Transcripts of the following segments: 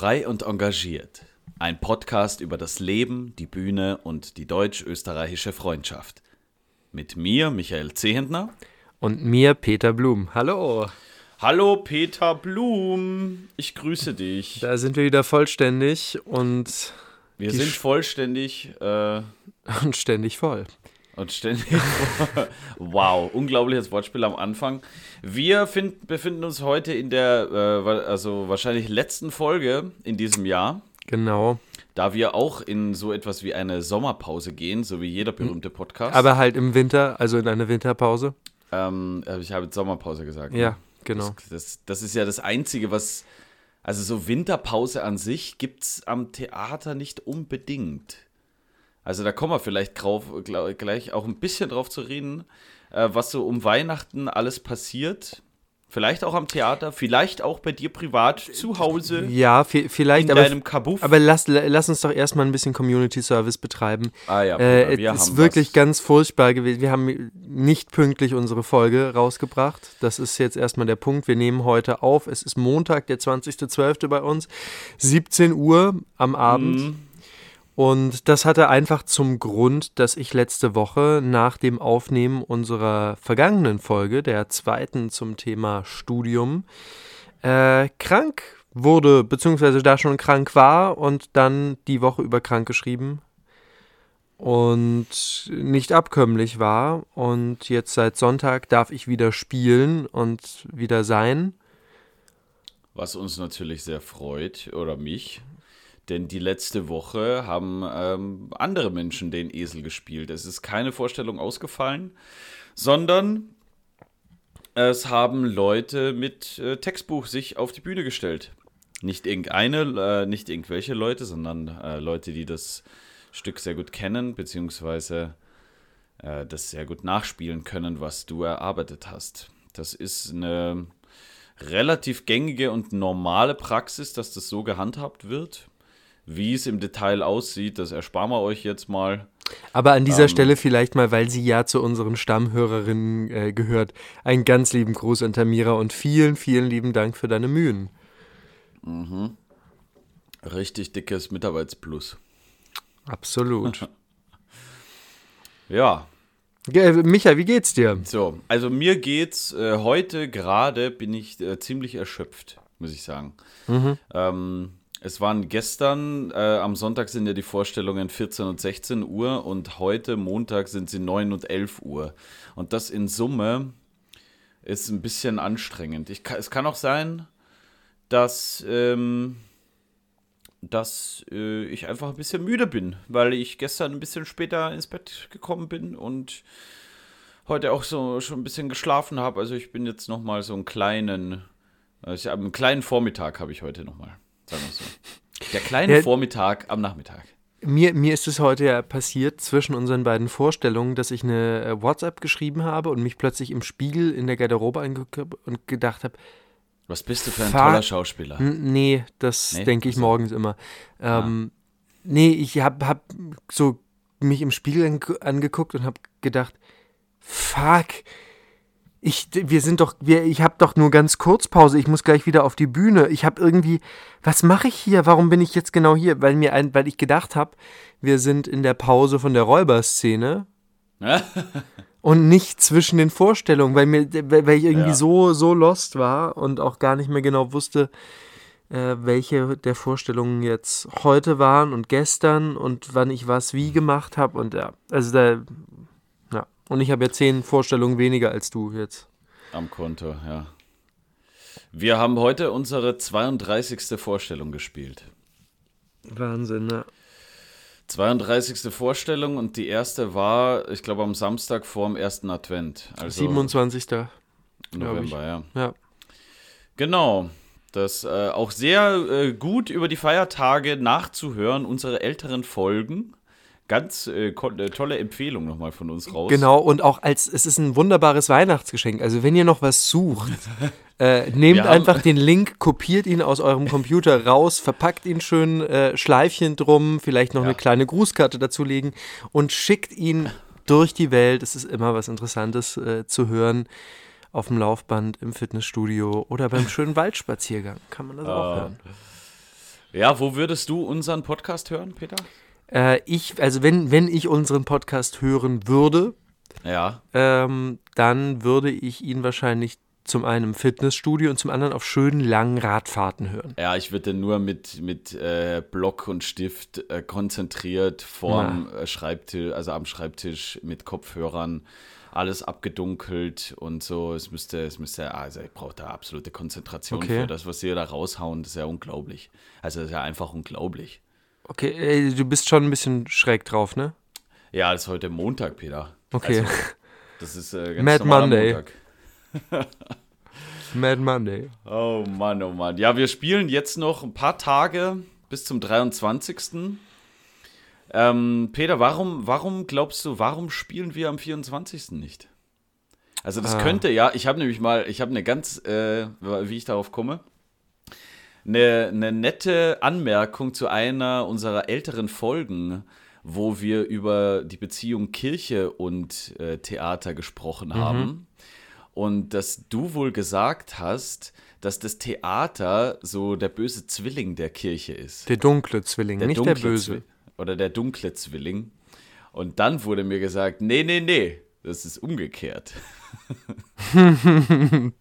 Frei und engagiert. Ein Podcast über das Leben, die Bühne und die deutsch-österreichische Freundschaft. Mit mir, Michael Zehentner. Und mir, Peter Blum. Hallo. Hallo, Peter Blum. Ich grüße dich. Da sind wir wieder vollständig und. Wir sind vollständig. Äh, und ständig voll. Und ständig. wow, unglaubliches Wortspiel am Anfang. Wir find, befinden uns heute in der, äh, also wahrscheinlich letzten Folge in diesem Jahr. Genau. Da wir auch in so etwas wie eine Sommerpause gehen, so wie jeder berühmte Podcast. Aber halt im Winter, also in eine Winterpause. Ähm, äh, ich habe Sommerpause gesagt. Ja, ne? genau. Das, das, das ist ja das Einzige, was. Also so Winterpause an sich gibt es am Theater nicht unbedingt. Also da kommen wir vielleicht drauf, gleich auch ein bisschen drauf zu reden, äh, was so um Weihnachten alles passiert. Vielleicht auch am Theater, vielleicht auch bei dir privat zu Hause. Ja, vielleicht, in aber, deinem Kabuff. aber lass, lass uns doch erstmal ein bisschen Community Service betreiben. Ah ja, äh, wir es ist wirklich was. ganz furchtbar gewesen. Wir haben nicht pünktlich unsere Folge rausgebracht. Das ist jetzt erstmal der Punkt. Wir nehmen heute auf. Es ist Montag, der 20.12. bei uns. 17 Uhr am Abend. Mhm. Und das hatte einfach zum Grund, dass ich letzte Woche nach dem Aufnehmen unserer vergangenen Folge, der zweiten zum Thema Studium, äh, krank wurde, beziehungsweise da schon krank war und dann die Woche über krank geschrieben und nicht abkömmlich war. Und jetzt seit Sonntag darf ich wieder spielen und wieder sein. Was uns natürlich sehr freut, oder mich. Denn die letzte Woche haben ähm, andere Menschen den Esel gespielt. Es ist keine Vorstellung ausgefallen, sondern es haben Leute mit äh, Textbuch sich auf die Bühne gestellt. Nicht irgendeine, äh, nicht irgendwelche Leute, sondern äh, Leute, die das Stück sehr gut kennen, beziehungsweise äh, das sehr gut nachspielen können, was du erarbeitet hast. Das ist eine relativ gängige und normale Praxis, dass das so gehandhabt wird. Wie es im Detail aussieht, das ersparen wir euch jetzt mal. Aber an dieser Ähm. Stelle vielleicht mal, weil sie ja zu unseren Stammhörerinnen äh, gehört, einen ganz lieben Gruß an Tamira und vielen, vielen lieben Dank für deine Mühen. Richtig dickes Mitarbeitsplus. Absolut. Ja, Ge- Micha, wie geht's dir? so, also mir geht's äh, heute gerade, bin ich äh, ziemlich erschöpft, muss ich sagen. Ähm, es waren gestern, äh, am Sonntag sind ja die Vorstellungen 14 und 16 Uhr und heute Montag sind sie 9 und 11 Uhr. Und das in Summe ist ein bisschen anstrengend. Ich, es kann auch sein, dass, ähm, dass äh, ich einfach ein bisschen müde bin, weil ich gestern ein bisschen später ins Bett gekommen bin und heute auch so schon ein bisschen geschlafen habe. Also ich bin jetzt noch mal so einen kleinen, also einen kleinen Vormittag habe ich heute noch mal, sagen wir so. Der kleine Ja. Vormittag am Nachmittag. Mir, mir ist es heute ja passiert zwischen unseren beiden Vorstellungen, dass ich eine äh, WhatsApp geschrieben habe und mich plötzlich im Spiegel in der Garderobe angeguckt habe und gedacht habe, Was bist du für ein toller Schauspieler? Nee, das Nee? denke ich Ach so. morgens immer. Ähm, Nee, ich habe hab so mich im Spiegel ange angeguckt und habe gedacht, fuck, ich, wir sind doch, wir, ich habe doch nur ganz kurz Pause, ich muss gleich wieder auf die Bühne. Ich habe irgendwie, was mache ich hier? Warum bin ich jetzt genau hier? Weil mir ein, weil ich gedacht habe, wir sind in der Pause von der Räuberszene und nicht zwischen den Vorstellungen, weil mir, weil ich irgendwie Ja. so, so lost war und auch gar nicht mehr genau wusste, äh, welche der Vorstellungen jetzt heute waren und gestern und wann ich was wie gemacht habe und ja, also da. Und ich habe ja zehn Vorstellungen weniger als du jetzt. Am Konto, ja. Wir haben heute unsere 32. Vorstellung gespielt. Wahnsinn, ne? 32. Vorstellung und die erste war, ich glaube, am Samstag vor dem ersten Advent. Also 27. glaub ich. November, ja. Ja. Genau. Das äh, auch sehr äh, gut über die Feiertage nachzuhören, unsere älteren Folgen. Ganz äh, äh, tolle Empfehlung nochmal von uns raus. Genau, und auch als, es ist ein wunderbares Weihnachtsgeschenk. Also wenn ihr noch was sucht, äh, nehmt einfach den Link, kopiert ihn aus eurem Computer raus, verpackt ihn schön, äh, Schleifchen drum, vielleicht noch Ja. eine kleine Grußkarte dazulegen und schickt ihn durch die Welt. Es ist immer was Interessantes äh, zu hören. Auf dem Laufband, im Fitnessstudio oder beim schönen Waldspaziergang kann man das auch Ah. hören. Ja, wo würdest du unseren Podcast hören, Peter? Äh, ich, also wenn, wenn ich unseren Podcast hören würde, ja. ähm, dann würde ich ihn wahrscheinlich zum einen im Fitnessstudio und zum anderen auf schönen langen Radfahrten hören. Ja, ich würde nur mit, mit äh, Block und Stift äh, konzentriert vorm äh, Schreibtisch, also am Schreibtisch mit Kopfhörern, alles abgedunkelt und so. Es müsste, es müsste, also ich brauche da absolute Konzentration okay. für das, was sie da raushauen. Das ist ja unglaublich. Also das ist ja einfach unglaublich. Okay, ey, du bist schon ein bisschen schräg drauf, ne? Ja, das ist heute Montag, Peter. Okay. Also, das ist äh, ganz Mad Monday. Montag. Mad Monday. Oh Mann, oh Mann. Ja, wir spielen jetzt noch ein paar Tage bis zum 23. Ähm, Peter, warum, warum glaubst du, warum spielen wir am 24. nicht? Also das ah. könnte ja, ich habe nämlich mal, ich habe eine ganz, äh, wie ich darauf komme, eine, eine nette Anmerkung zu einer unserer älteren Folgen, wo wir über die Beziehung Kirche und äh, Theater gesprochen mhm. haben. Und dass du wohl gesagt hast, dass das Theater so der böse Zwilling der Kirche ist. Der dunkle Zwilling, der nicht dunkle der böse. Zwi oder der dunkle Zwilling. Und dann wurde mir gesagt, nee, nee, nee, das ist umgekehrt.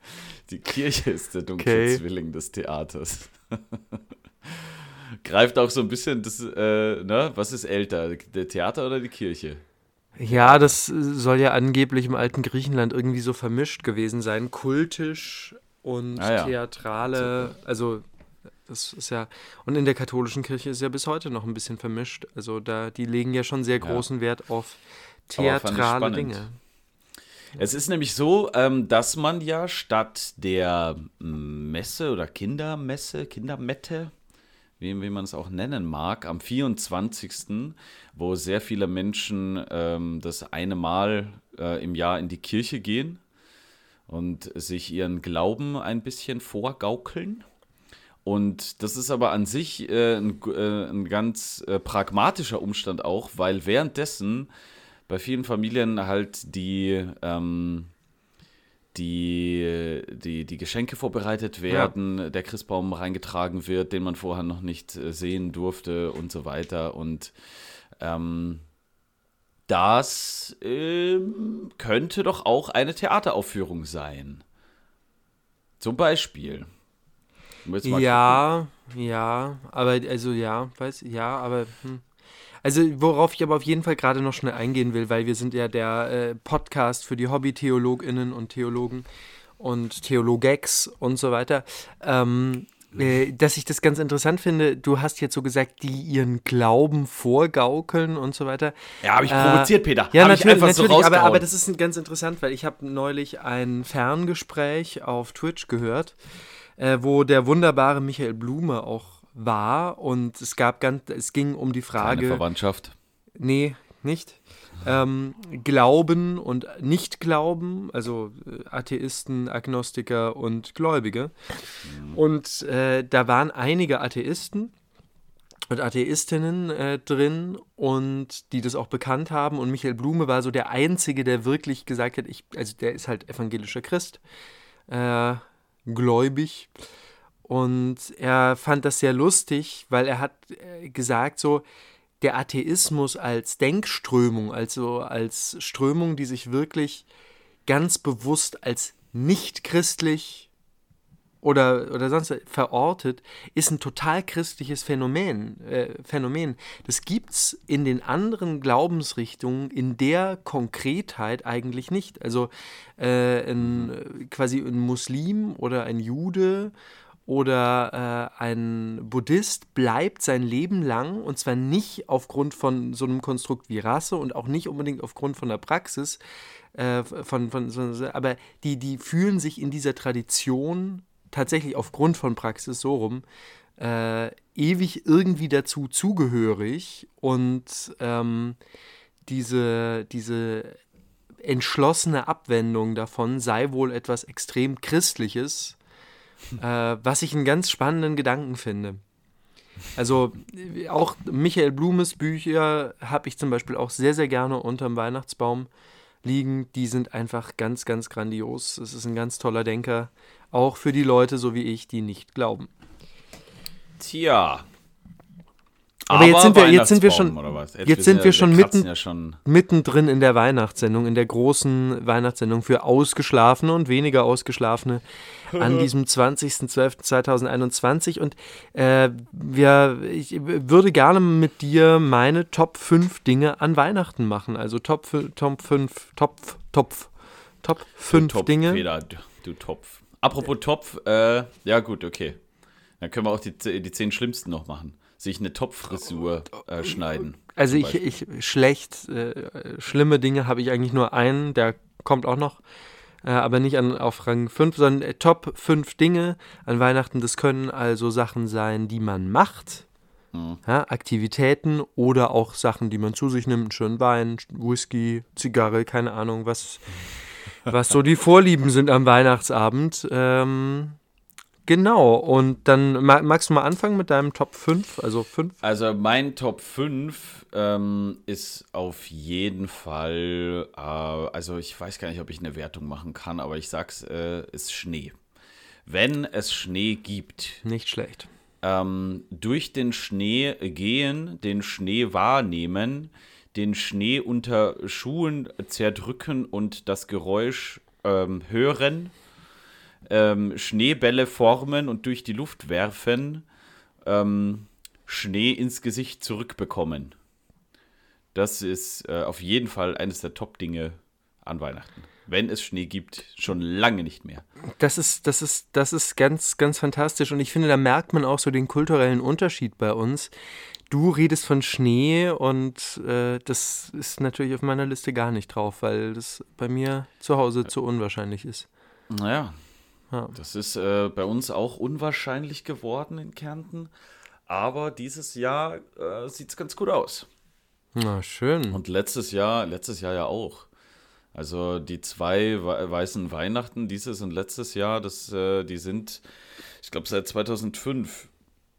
die Kirche ist der dunkle okay. Zwilling des Theaters. Greift auch so ein bisschen das, äh, ne, was ist älter, der Theater oder die Kirche? Ja, das soll ja angeblich im alten Griechenland irgendwie so vermischt gewesen sein. Kultisch und ah, ja. theatrale, also das ist ja, und in der katholischen Kirche ist ja bis heute noch ein bisschen vermischt. Also da, die legen ja schon sehr großen ja. Wert auf theatrale Dinge. Es ist nämlich so, ähm, dass man ja statt der Messe oder Kindermesse, Kindermette, wie, wie man es auch nennen mag, am 24., wo sehr viele Menschen ähm, das eine Mal äh, im Jahr in die Kirche gehen und sich ihren Glauben ein bisschen vorgaukeln. Und das ist aber an sich äh, ein, äh, ein, ganz äh, pragmatischer Umstand auch, weil währenddessen bei vielen Familien halt die ähm, die, die, die Geschenke vorbereitet werden, ja. der Christbaum reingetragen wird, den man vorher noch nicht äh, sehen durfte und so weiter. Und ähm, das ähm, könnte doch auch eine Theateraufführung sein. Zum Beispiel. Ja, ja, aber also ja, weiß ja, aber hm. Also worauf ich aber auf jeden Fall gerade noch schnell eingehen will, weil wir sind ja der äh, Podcast für die Hobby-Theologinnen und Theologen und Theologex und so weiter. Ähm, äh, dass ich das ganz interessant finde, du hast jetzt so gesagt, die ihren Glauben vorgaukeln und so weiter. Ja, habe ich provoziert, äh, Peter. Ja, hab natürlich, natürlich so aber, aber das ist ganz interessant, weil ich habe neulich ein Ferngespräch auf Twitch gehört, äh, wo der wunderbare Michael Blume auch war und es gab ganz, es ging um die Frage. Keine Verwandtschaft? Nee, nicht. Ähm, Glauben und Nicht-Glauben, also äh, Atheisten, Agnostiker und Gläubige. Mhm. Und äh, da waren einige Atheisten und Atheistinnen äh, drin und die das auch bekannt haben. Und Michael Blume war so der Einzige, der wirklich gesagt hat, ich, also der ist halt evangelischer Christ, äh, gläubig. Und er fand das sehr lustig, weil er hat äh, gesagt, so der Atheismus als Denkströmung, also als Strömung, die sich wirklich ganz bewusst als nicht christlich oder, oder sonst verortet, ist ein total christliches Phänomen. Äh, Phänomen. Das gibt es in den anderen Glaubensrichtungen in der Konkretheit eigentlich nicht. Also äh, ein, quasi ein Muslim oder ein Jude oder äh, ein Buddhist bleibt sein Leben lang und zwar nicht aufgrund von so einem Konstrukt wie Rasse und auch nicht unbedingt aufgrund von der Praxis, äh, von, von, aber die, die fühlen sich in dieser Tradition tatsächlich aufgrund von Praxis so rum äh, ewig irgendwie dazu zugehörig und ähm, diese, diese entschlossene Abwendung davon sei wohl etwas extrem Christliches äh, was ich einen ganz spannenden Gedanken finde. Also auch Michael Blumes Bücher habe ich zum Beispiel auch sehr, sehr gerne unterm Weihnachtsbaum liegen. Die sind einfach ganz, ganz grandios. Es ist ein ganz toller Denker, auch für die Leute so wie ich, die nicht glauben. Tja, Aber, jetzt sind wir, jetzt sind wir schon, Jetzt, jetzt sind wir schon mitten, ja schon mittendrin in der Weihnachtssendung, in der großen Weihnachtssendung für Ausgeschlafene und weniger Ausgeschlafene an diesem 20.12.2021. Und äh, wir, ich würde gerne mit dir meine Top 5 Dinge an Weihnachten machen. Also Top, Top 5, Top, Top, Top 5 Topf, Dinge. Peter, du, du Topf. Apropos Topf, äh, ja gut, okay. Dann können wir auch die, die zehn schlimmsten noch machen. Sich eine Topffrisur äh, schneiden. Also ich, ich schlecht, äh, schlimme Dinge habe ich eigentlich nur einen, der kommt auch noch, äh, aber nicht an, auf Rang 5, sondern äh, Top 5 Dinge an Weihnachten. Das können also Sachen sein, die man macht, Mhm. ja, Aktivitäten oder auch Sachen, die man zu sich nimmt, schönen Wein, Whisky, Zigarre, keine Ahnung, was, was so die Vorlieben sind am Weihnachtsabend. Ähm, genau, und dann ma- magst du mal anfangen mit deinem Top 5, also 5? Also mein Top 5 ähm, ist auf jeden Fall, äh, also ich weiß gar nicht, ob ich eine Wertung machen kann, aber ich sag's, äh, ist Schnee. Wenn es Schnee gibt, Nicht schlecht. ähm, durch den Schnee gehen, den Schnee wahrnehmen, den Schnee unter Schuhen zerdrücken und das Geräusch ähm, hören, ähm, Schneebälle formen und durch die Luft werfen, ähm, Schnee ins Gesicht zurückbekommen. Das ist äh, auf jeden Fall eines der Top-Dinge an Weihnachten. Wenn es Schnee gibt, schon lange nicht mehr. Das ist, das ist, das ist ganz, ganz fantastisch. Und ich finde, da merkt man auch so den kulturellen Unterschied bei uns. Du redest von Schnee und äh, das ist natürlich auf meiner Liste gar nicht drauf, weil das bei mir zu Hause zu unwahrscheinlich ist. Naja, Ja. das ist äh, bei uns auch unwahrscheinlich geworden in Kärnten. Aber dieses Jahr äh, sieht es ganz gut aus. Na, schön. Und letztes Jahr, letztes Jahr ja auch. Also die zwei wei- weißen Weihnachten, dieses und letztes Jahr, das, äh, die sind, ich glaube, seit 2005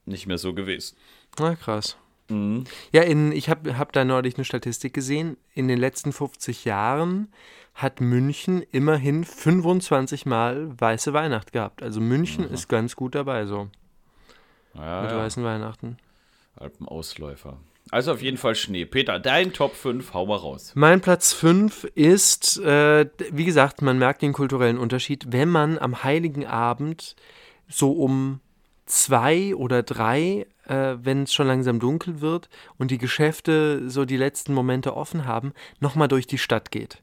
nicht mehr so gewesen. Na, krass. Mhm. Ja, in, ich habe hab da neulich eine Statistik gesehen. In den letzten 50 Jahren hat München immerhin 25 Mal weiße Weihnacht gehabt. Also München ist ganz gut dabei so Ja, mit ja. weißen Weihnachten. Alpenausläufer. Also auf jeden Fall Schnee. Peter, dein Top 5, hau mal raus. Mein Platz 5 ist, äh, wie gesagt, man merkt den kulturellen Unterschied, wenn man am Heiligen Abend so um zwei oder drei, äh, wenn es schon langsam dunkel wird und die Geschäfte so die letzten Momente offen haben, nochmal durch die Stadt geht.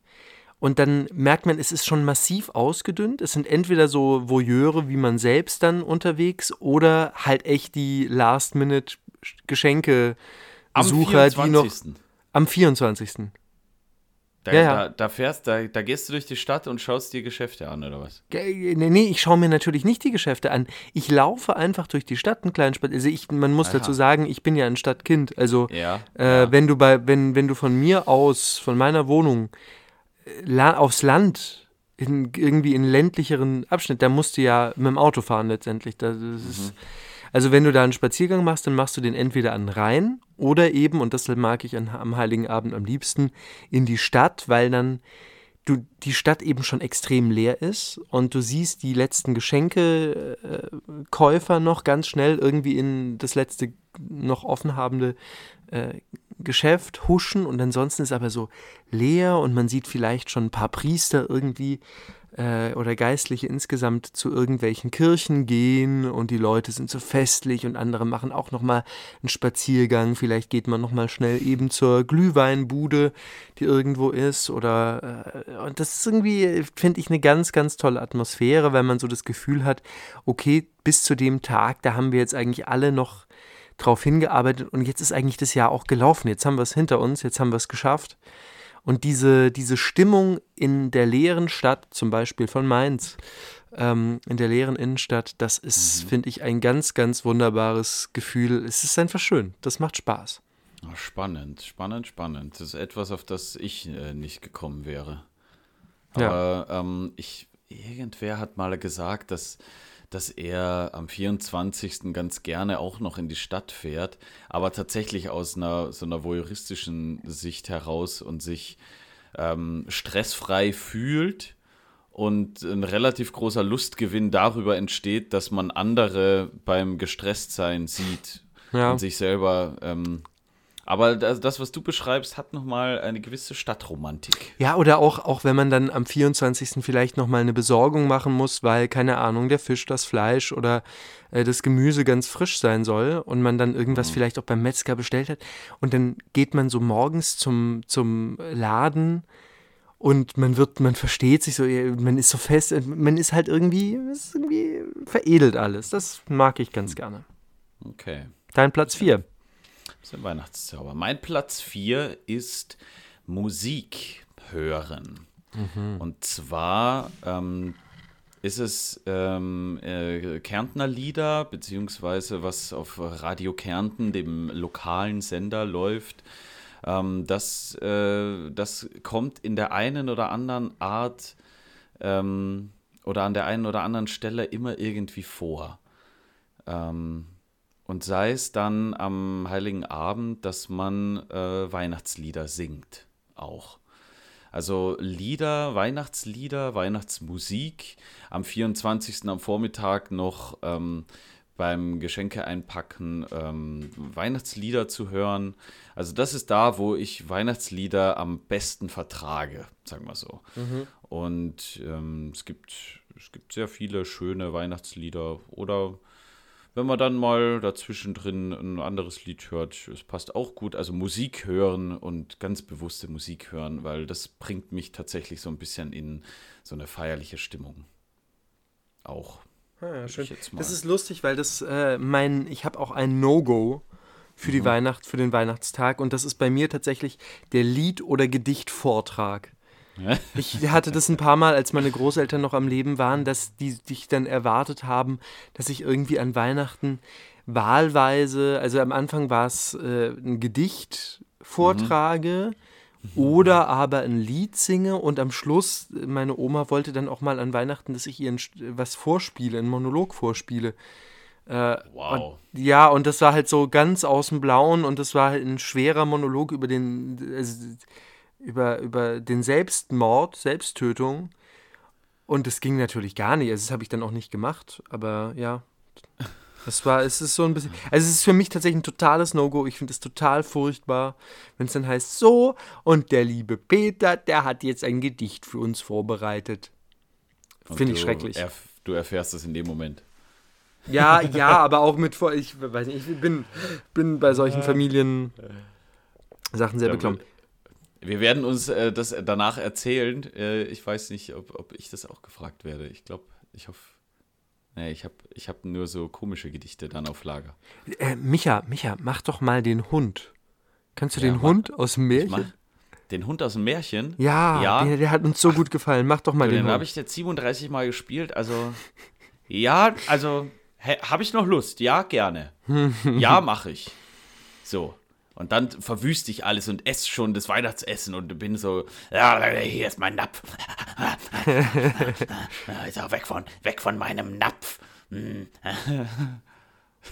Und dann merkt man, es ist schon massiv ausgedünnt. Es sind entweder so Voyeure wie man selbst dann unterwegs oder halt echt die Last-Minute-Geschenke. Am Sucher, die noch 24. am 24. Da, Ja, ja. Da, da fährst, da, da gehst du durch die Stadt und schaust dir Geschäfte an, oder was? Nee, nee, ich schaue mir natürlich nicht die Geschäfte an. Ich laufe einfach durch die Stadt, einen kleinen Spaziergang. Also ich, man muss Aha. dazu sagen, ich bin ja ein Stadtkind. Also Ja. äh, wenn du bei, wenn, wenn du von mir aus, von meiner Wohnung äh, la aufs Land, in, irgendwie in ländlicheren Abschnitt, da musst du ja mit dem Auto fahren letztendlich. Das ist, also wenn du da einen Spaziergang machst, dann machst du den entweder an Rhein oder eben, und das mag ich an, am Heiligen Abend am liebsten, in die Stadt, weil dann du die Stadt eben schon extrem leer ist und du siehst die letzten Geschenkekäufer noch ganz schnell irgendwie in das letzte noch offen habende äh, Geschäft huschen und ansonsten ist aber so leer und man sieht vielleicht schon ein paar Priester irgendwie äh, oder Geistliche insgesamt zu irgendwelchen Kirchen gehen und die Leute sind so festlich und andere machen auch noch mal einen Spaziergang. Vielleicht geht man noch mal schnell eben zur Glühweinbude, die irgendwo ist oder äh, und das ist irgendwie finde ich eine ganz ganz tolle Atmosphäre, weil man so das Gefühl hat, okay, bis zu dem Tag, da haben wir jetzt eigentlich alle noch drauf hingearbeitet und jetzt ist eigentlich das Jahr auch gelaufen. Jetzt haben wir es hinter uns, jetzt haben wir es geschafft. Und diese, diese Stimmung in der leeren Stadt, zum Beispiel von Mainz, ähm, in der leeren Innenstadt, das ist, finde ich, ein ganz, ganz wunderbares Gefühl. Es ist einfach schön. Das macht Spaß. Ah, Spannend, spannend, spannend. Das ist etwas, auf das ich äh, nicht gekommen wäre. Ja. Aber ähm, ich, irgendwer hat mal gesagt, dass, dass er am 24. ganz gerne auch noch in die Stadt fährt, aber tatsächlich aus einer so einer voyeuristischen Sicht heraus und sich ähm, stressfrei fühlt und ein relativ großer Lustgewinn darüber entsteht, dass man andere beim Gestresstsein sieht Ja. und sich selber. Ähm, aber das, das, was du beschreibst, hat nochmal eine gewisse Stadtromantik. Ja, oder auch, auch wenn man dann am 24. vielleicht nochmal eine Besorgung machen muss, weil, keine Ahnung, der Fisch, das Fleisch oder äh, das Gemüse ganz frisch sein soll und man dann irgendwas vielleicht auch beim Metzger bestellt hat. Und dann geht man so morgens zum, zum Laden und man wird, man versteht sich so, man ist so fest, man ist halt irgendwie, ist irgendwie veredelt alles. Das mag ich ganz gerne. Okay. Dein Platz 4. Das ist ein Weihnachtszauber. Mein Platz 4 ist Musik hören. Und zwar ähm, ist es ähm, äh, Kärntner Lieder, beziehungsweise was auf Radio Kärnten, dem lokalen Sender, läuft. Ähm, das, äh, das kommt in der einen oder anderen Art ähm, oder an der einen oder anderen Stelle immer irgendwie vor. Ähm, und sei es dann am Heiligen Abend, dass man äh, Weihnachtslieder singt auch. Also Lieder, Weihnachtslieder, Weihnachtsmusik. Am 24. am Vormittag noch ähm, beim Geschenke einpacken ähm, Weihnachtslieder zu hören. Also das ist da, wo ich Weihnachtslieder am besten vertrage, sagen wir so. Und ähm, es, gibt, es gibt sehr viele schöne Weihnachtslieder oder wenn man dann mal dazwischen drin ein anderes Lied hört, es passt auch gut. Also Musik hören und ganz bewusste Musik hören, weil das bringt mich tatsächlich so ein bisschen in so eine feierliche Stimmung. Auch. Ja, schön. Das ist lustig, weil das äh, mein, ich habe auch ein No-Go für die Weihnacht, für den Weihnachtstag und das ist bei mir tatsächlich der Lied- oder Gedichtvortrag. Ich hatte das ein paar Mal, als meine Großeltern noch am Leben waren, dass die dich dann erwartet haben, dass ich irgendwie an Weihnachten wahlweise, also am Anfang war es äh, ein Gedicht vortrage oder aber ein Lied singe und am Schluss, meine Oma wollte dann auch mal an Weihnachten, dass ich ihr was vorspiele, einen Monolog vorspiele. Äh, Wow. Und, ja, und das war halt so ganz aus dem Blauen und das war halt ein schwerer Monolog über den, also, über, über den Selbstmord, Selbsttötung. Und das ging natürlich gar nicht. Also das habe ich dann auch nicht gemacht. Aber ja, das war, es ist so ein bisschen. Also es ist für mich tatsächlich ein totales No-Go. Ich finde es total furchtbar, wenn es dann heißt, so, und der liebe Peter, der hat jetzt ein Gedicht für uns vorbereitet. Finde ich schrecklich. Erf du erfährst es in dem Moment. Ja, ja, aber auch mit vor. Ich weiß nicht, ich bin, bin bei solchen Familien Sachen sehr Ja, beklommen. Wir werden uns äh, das danach erzählen. Äh, ich weiß nicht, ob, ob ich das auch gefragt werde. Ich glaube, ich hoffe. Nee, ich habe ich hab nur so komische Gedichte dann auf Lager. Äh, Micha, Micha, mach doch mal den Hund. Kannst du Ja, den mach- Hund aus dem Märchen? den Hund aus dem Märchen. Ja, Ja. Der, der hat uns so gut gefallen. Mach doch mal den, den Hund. habe ich jetzt 37 Mal gespielt. Also, ja, also, habe ich noch Lust? Ja, gerne. Ja, mache ich. So. Und dann verwüste ich alles und esse schon das Weihnachtsessen und bin so, ja, hier ist mein Napf. Ist auch weg von, weg von meinem Napf. Hm.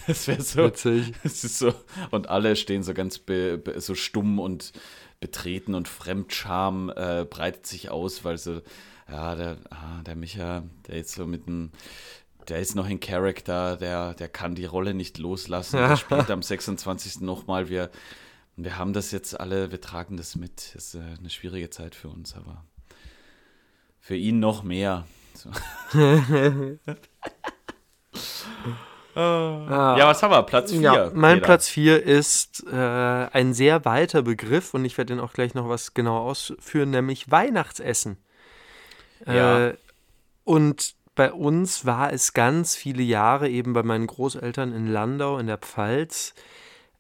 Das wäre so. Witzig. Es ist so. Und alle stehen so ganz be, be, so stumm und betreten und Fremdscham äh, breitet sich aus, weil so, ja, der, ah, der Micha, der ist so mit dem, der ist noch in Charakter, der, der kann die Rolle nicht loslassen. Der spielt am 26. nochmal. Wir, wir haben das jetzt alle, wir tragen das mit. Das ist äh, eine schwierige Zeit für uns, aber für ihn noch mehr. So. Ah. Ja, was haben wir? Platz 4. Ja, mein Platz 4 ist äh, ein sehr weiter Begriff und ich werde den auch gleich noch was genau ausführen, nämlich Weihnachtsessen. Ja. Äh, und bei uns war es ganz viele Jahre, eben bei meinen Großeltern in Landau in der Pfalz,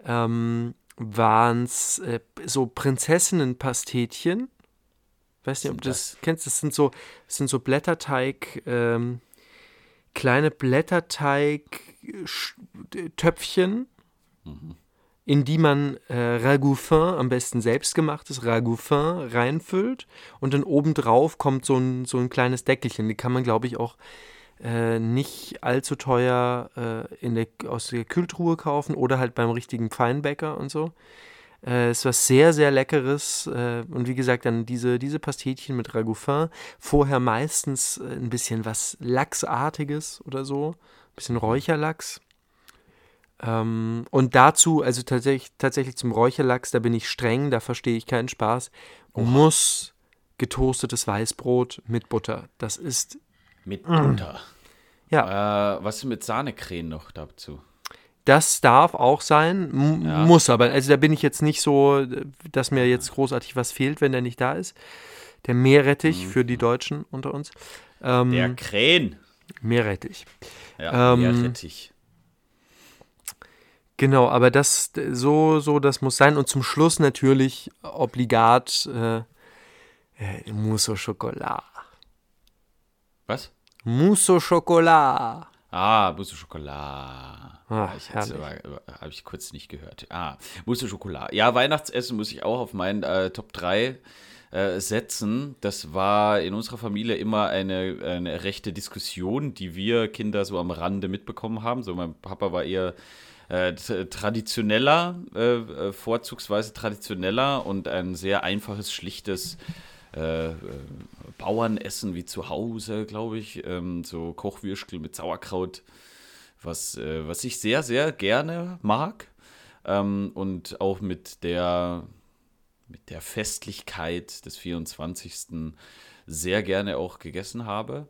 ähm, waren es äh, so Prinzessinnenpastetchen. Weiß nicht, ob du das, das? kennst. Das sind so, das sind so Blätterteig, ähm, kleine Blätterteig-Töpfchen, in die man äh, Ragoufin, am besten selbstgemachtes Ragoufin, reinfüllt und dann obendrauf kommt so ein, so ein kleines Deckelchen. Die kann man, glaube ich, auch äh, nicht allzu teuer äh, in der, aus der Kühltruhe kaufen oder halt beim richtigen Feinbäcker und so. Äh, ist was sehr, sehr Leckeres. Äh, und wie gesagt, dann diese, diese Pastetchen mit Ragoufin. Vorher meistens äh, ein bisschen was Lachsartiges oder so. Ein bisschen Räucherlachs. Ähm, und dazu, also tatsächlich, tatsächlich zum Räucherlachs, da bin ich streng, da verstehe ich keinen Spaß. Oha. Muss getoastetes Weißbrot mit Butter. Das ist. Mit Butter. Ja. Äh, was ist mit Sahnecreme noch dazu? Das darf auch sein, ja. muss aber. Also da bin ich jetzt nicht so, dass mir jetzt großartig was fehlt, wenn der nicht da ist. Der Meerrettich mhm. für die Deutschen unter uns. Ähm, der Krähen. Meerrettich. Ja, ähm, Meerrettich. Genau, aber das so, so, das muss sein. Und zum Schluss natürlich obligat äh, äh, Mousse au Chocolat. Was? Mousse au Chocolat. Ah, Mousse au Chocolat. Ah, ich habe ich kurz nicht gehört. Ah, Mousse au Chocolat. Ja, Weihnachtsessen muss ich auch auf meinen äh, Top 3 äh, setzen. Das war in unserer Familie immer eine, eine rechte Diskussion, die wir Kinder so am Rande mitbekommen haben. So, mein Papa war eher äh, traditioneller, äh, äh, vorzugsweise traditioneller und ein sehr einfaches, schlichtes äh, äh, Bauernessen wie zu Hause, glaube ich. Ähm, so Kochwürstel mit Sauerkraut, was, äh, was ich sehr, sehr gerne mag. Ähm, und auch mit der, mit der Festlichkeit des 24. sehr gerne auch gegessen habe.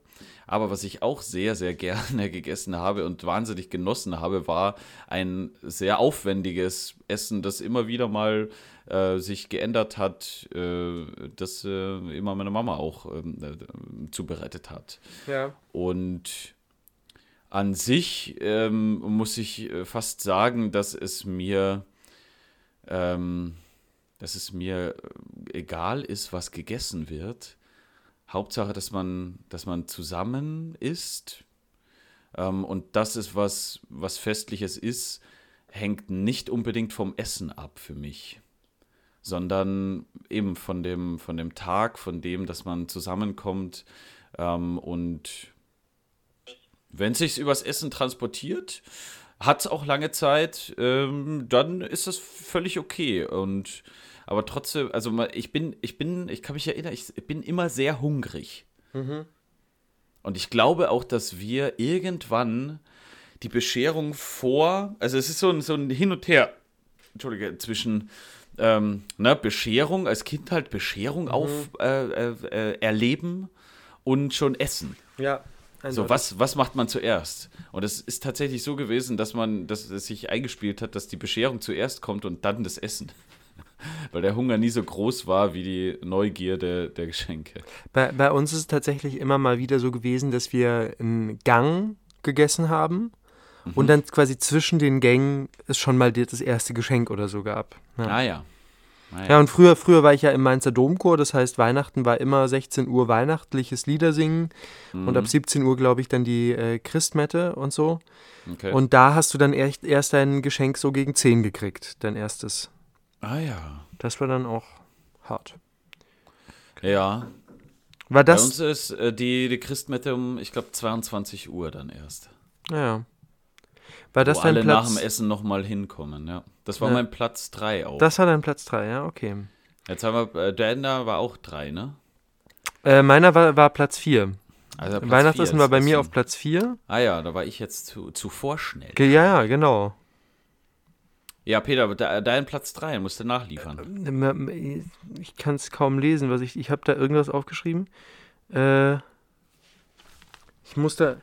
Aber was ich auch sehr, sehr gerne gegessen habe und wahnsinnig genossen habe, war ein sehr aufwendiges Essen, das immer wieder mal äh, sich geändert hat, äh, das äh, immer meine Mama auch ähm, äh, zubereitet hat. Ja. Und an sich ähm, muss ich äh, fast sagen, dass es mir, ähm, dass es mir egal ist, was gegessen wird. Hauptsache, dass man, dass man zusammen isst. Ähm, und das ist was, was Festliches ist, hängt nicht unbedingt vom Essen ab für mich sondern eben von dem, von dem Tag, von dem, dass man zusammenkommt ähm, und wenn es sich übers Essen transportiert, hat es auch lange Zeit, ähm, dann ist das völlig okay. Und aber trotzdem, also ich bin, ich bin, ich kann mich erinnern, ich bin immer sehr hungrig. Mhm. Und ich glaube auch, dass wir irgendwann die Bescherung vor, also es ist so ein, so ein Hin und Her, Entschuldige, zwischen ähm, ne, Bescherung, als Kind halt Bescherung mhm. auf äh, äh, äh, erleben und schon essen. Ja. So, was, was macht man zuerst? Und es ist tatsächlich so gewesen, dass man, dass es sich eingespielt hat, dass die Bescherung zuerst kommt und dann das Essen. Weil der Hunger nie so groß war wie die Neugierde der Geschenke. Bei, bei uns ist es tatsächlich immer mal wieder so gewesen, dass wir einen Gang gegessen haben Mhm. Und dann quasi zwischen den Gängen es schon mal das erste Geschenk oder so gab. Ja. Ah ja. Ah, ja. ja, und früher, früher war ich ja im Mainzer Domchor, das heißt, Weihnachten war immer 16 Uhr weihnachtliches Liedersingen mhm. und ab 17 Uhr, glaube ich, dann die äh, Christmette und so. Okay. Und da hast du dann erst, erst dein Geschenk so gegen 10 gekriegt, dein erstes. Ah ja. Das war dann auch hart. Ja. War das? Bei uns ist äh, die, die Christmette um, ich glaube, 22 Uhr dann erst. Ja. War das wo dein alle Platz? nach dem Essen nochmal hinkommen, ja. Das war ja. mein Platz 3 auch. Das war dein Platz 3, ja, okay. Jetzt haben wir, äh, Danda war auch 3, ne? Äh, meiner war, war Platz 4. Also Platz Weihnachtsessen war bei mir auf Platz 4. Ah ja, da war ich jetzt zu, zu vorschnell. Ja, ja, genau. Ja, Peter, dein Platz 3 musst du nachliefern. Äh, ich kann es kaum lesen, was ich. Ich habe da irgendwas aufgeschrieben. Äh, ich musste.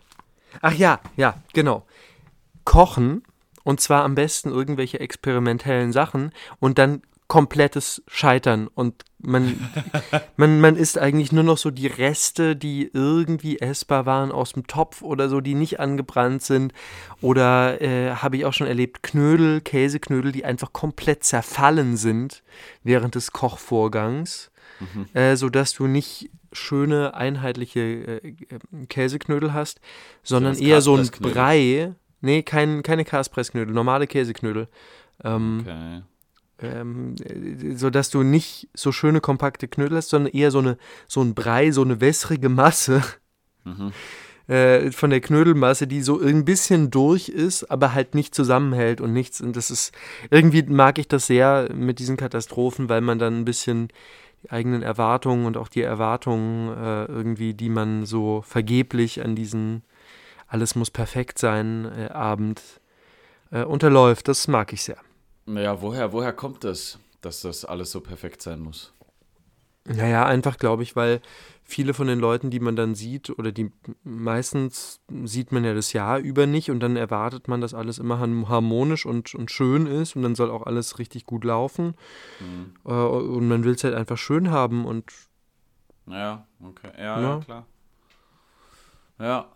Ach ja, ja, genau kochen und zwar am besten irgendwelche experimentellen Sachen und dann komplettes Scheitern und man, man, man isst eigentlich nur noch so die Reste, die irgendwie essbar waren aus dem Topf oder so, die nicht angebrannt sind. Oder äh, habe ich auch schon erlebt, Knödel, Käseknödel, die einfach komplett zerfallen sind während des Kochvorgangs, mhm. äh, sodass du nicht schöne, einheitliche äh, Käseknödel hast, sondern so eher so ein Brei Nee, kein, keine Kaspressknödel, normale Käseknödel. Ähm, okay. Ähm, so dass du nicht so schöne kompakte Knödel hast, sondern eher so eine so ein Brei, so eine wässrige Masse mhm. äh, von der Knödelmasse, die so ein bisschen durch ist, aber halt nicht zusammenhält und nichts. Und das ist irgendwie mag ich das sehr mit diesen Katastrophen, weil man dann ein bisschen die eigenen Erwartungen und auch die Erwartungen äh, irgendwie, die man so vergeblich an diesen alles muss perfekt sein, äh, Abend äh, unterläuft. Das mag ich sehr. Naja, woher, woher kommt das, dass das alles so perfekt sein muss? Naja, einfach glaube ich, weil viele von den Leuten, die man dann sieht, oder die meistens sieht man ja das Jahr über nicht und dann erwartet man, dass alles immer harmonisch und, und schön ist und dann soll auch alles richtig gut laufen. Mhm. Äh, und man will es halt einfach schön haben und. Ja, okay. Ja, ja, ja, klar. Ja.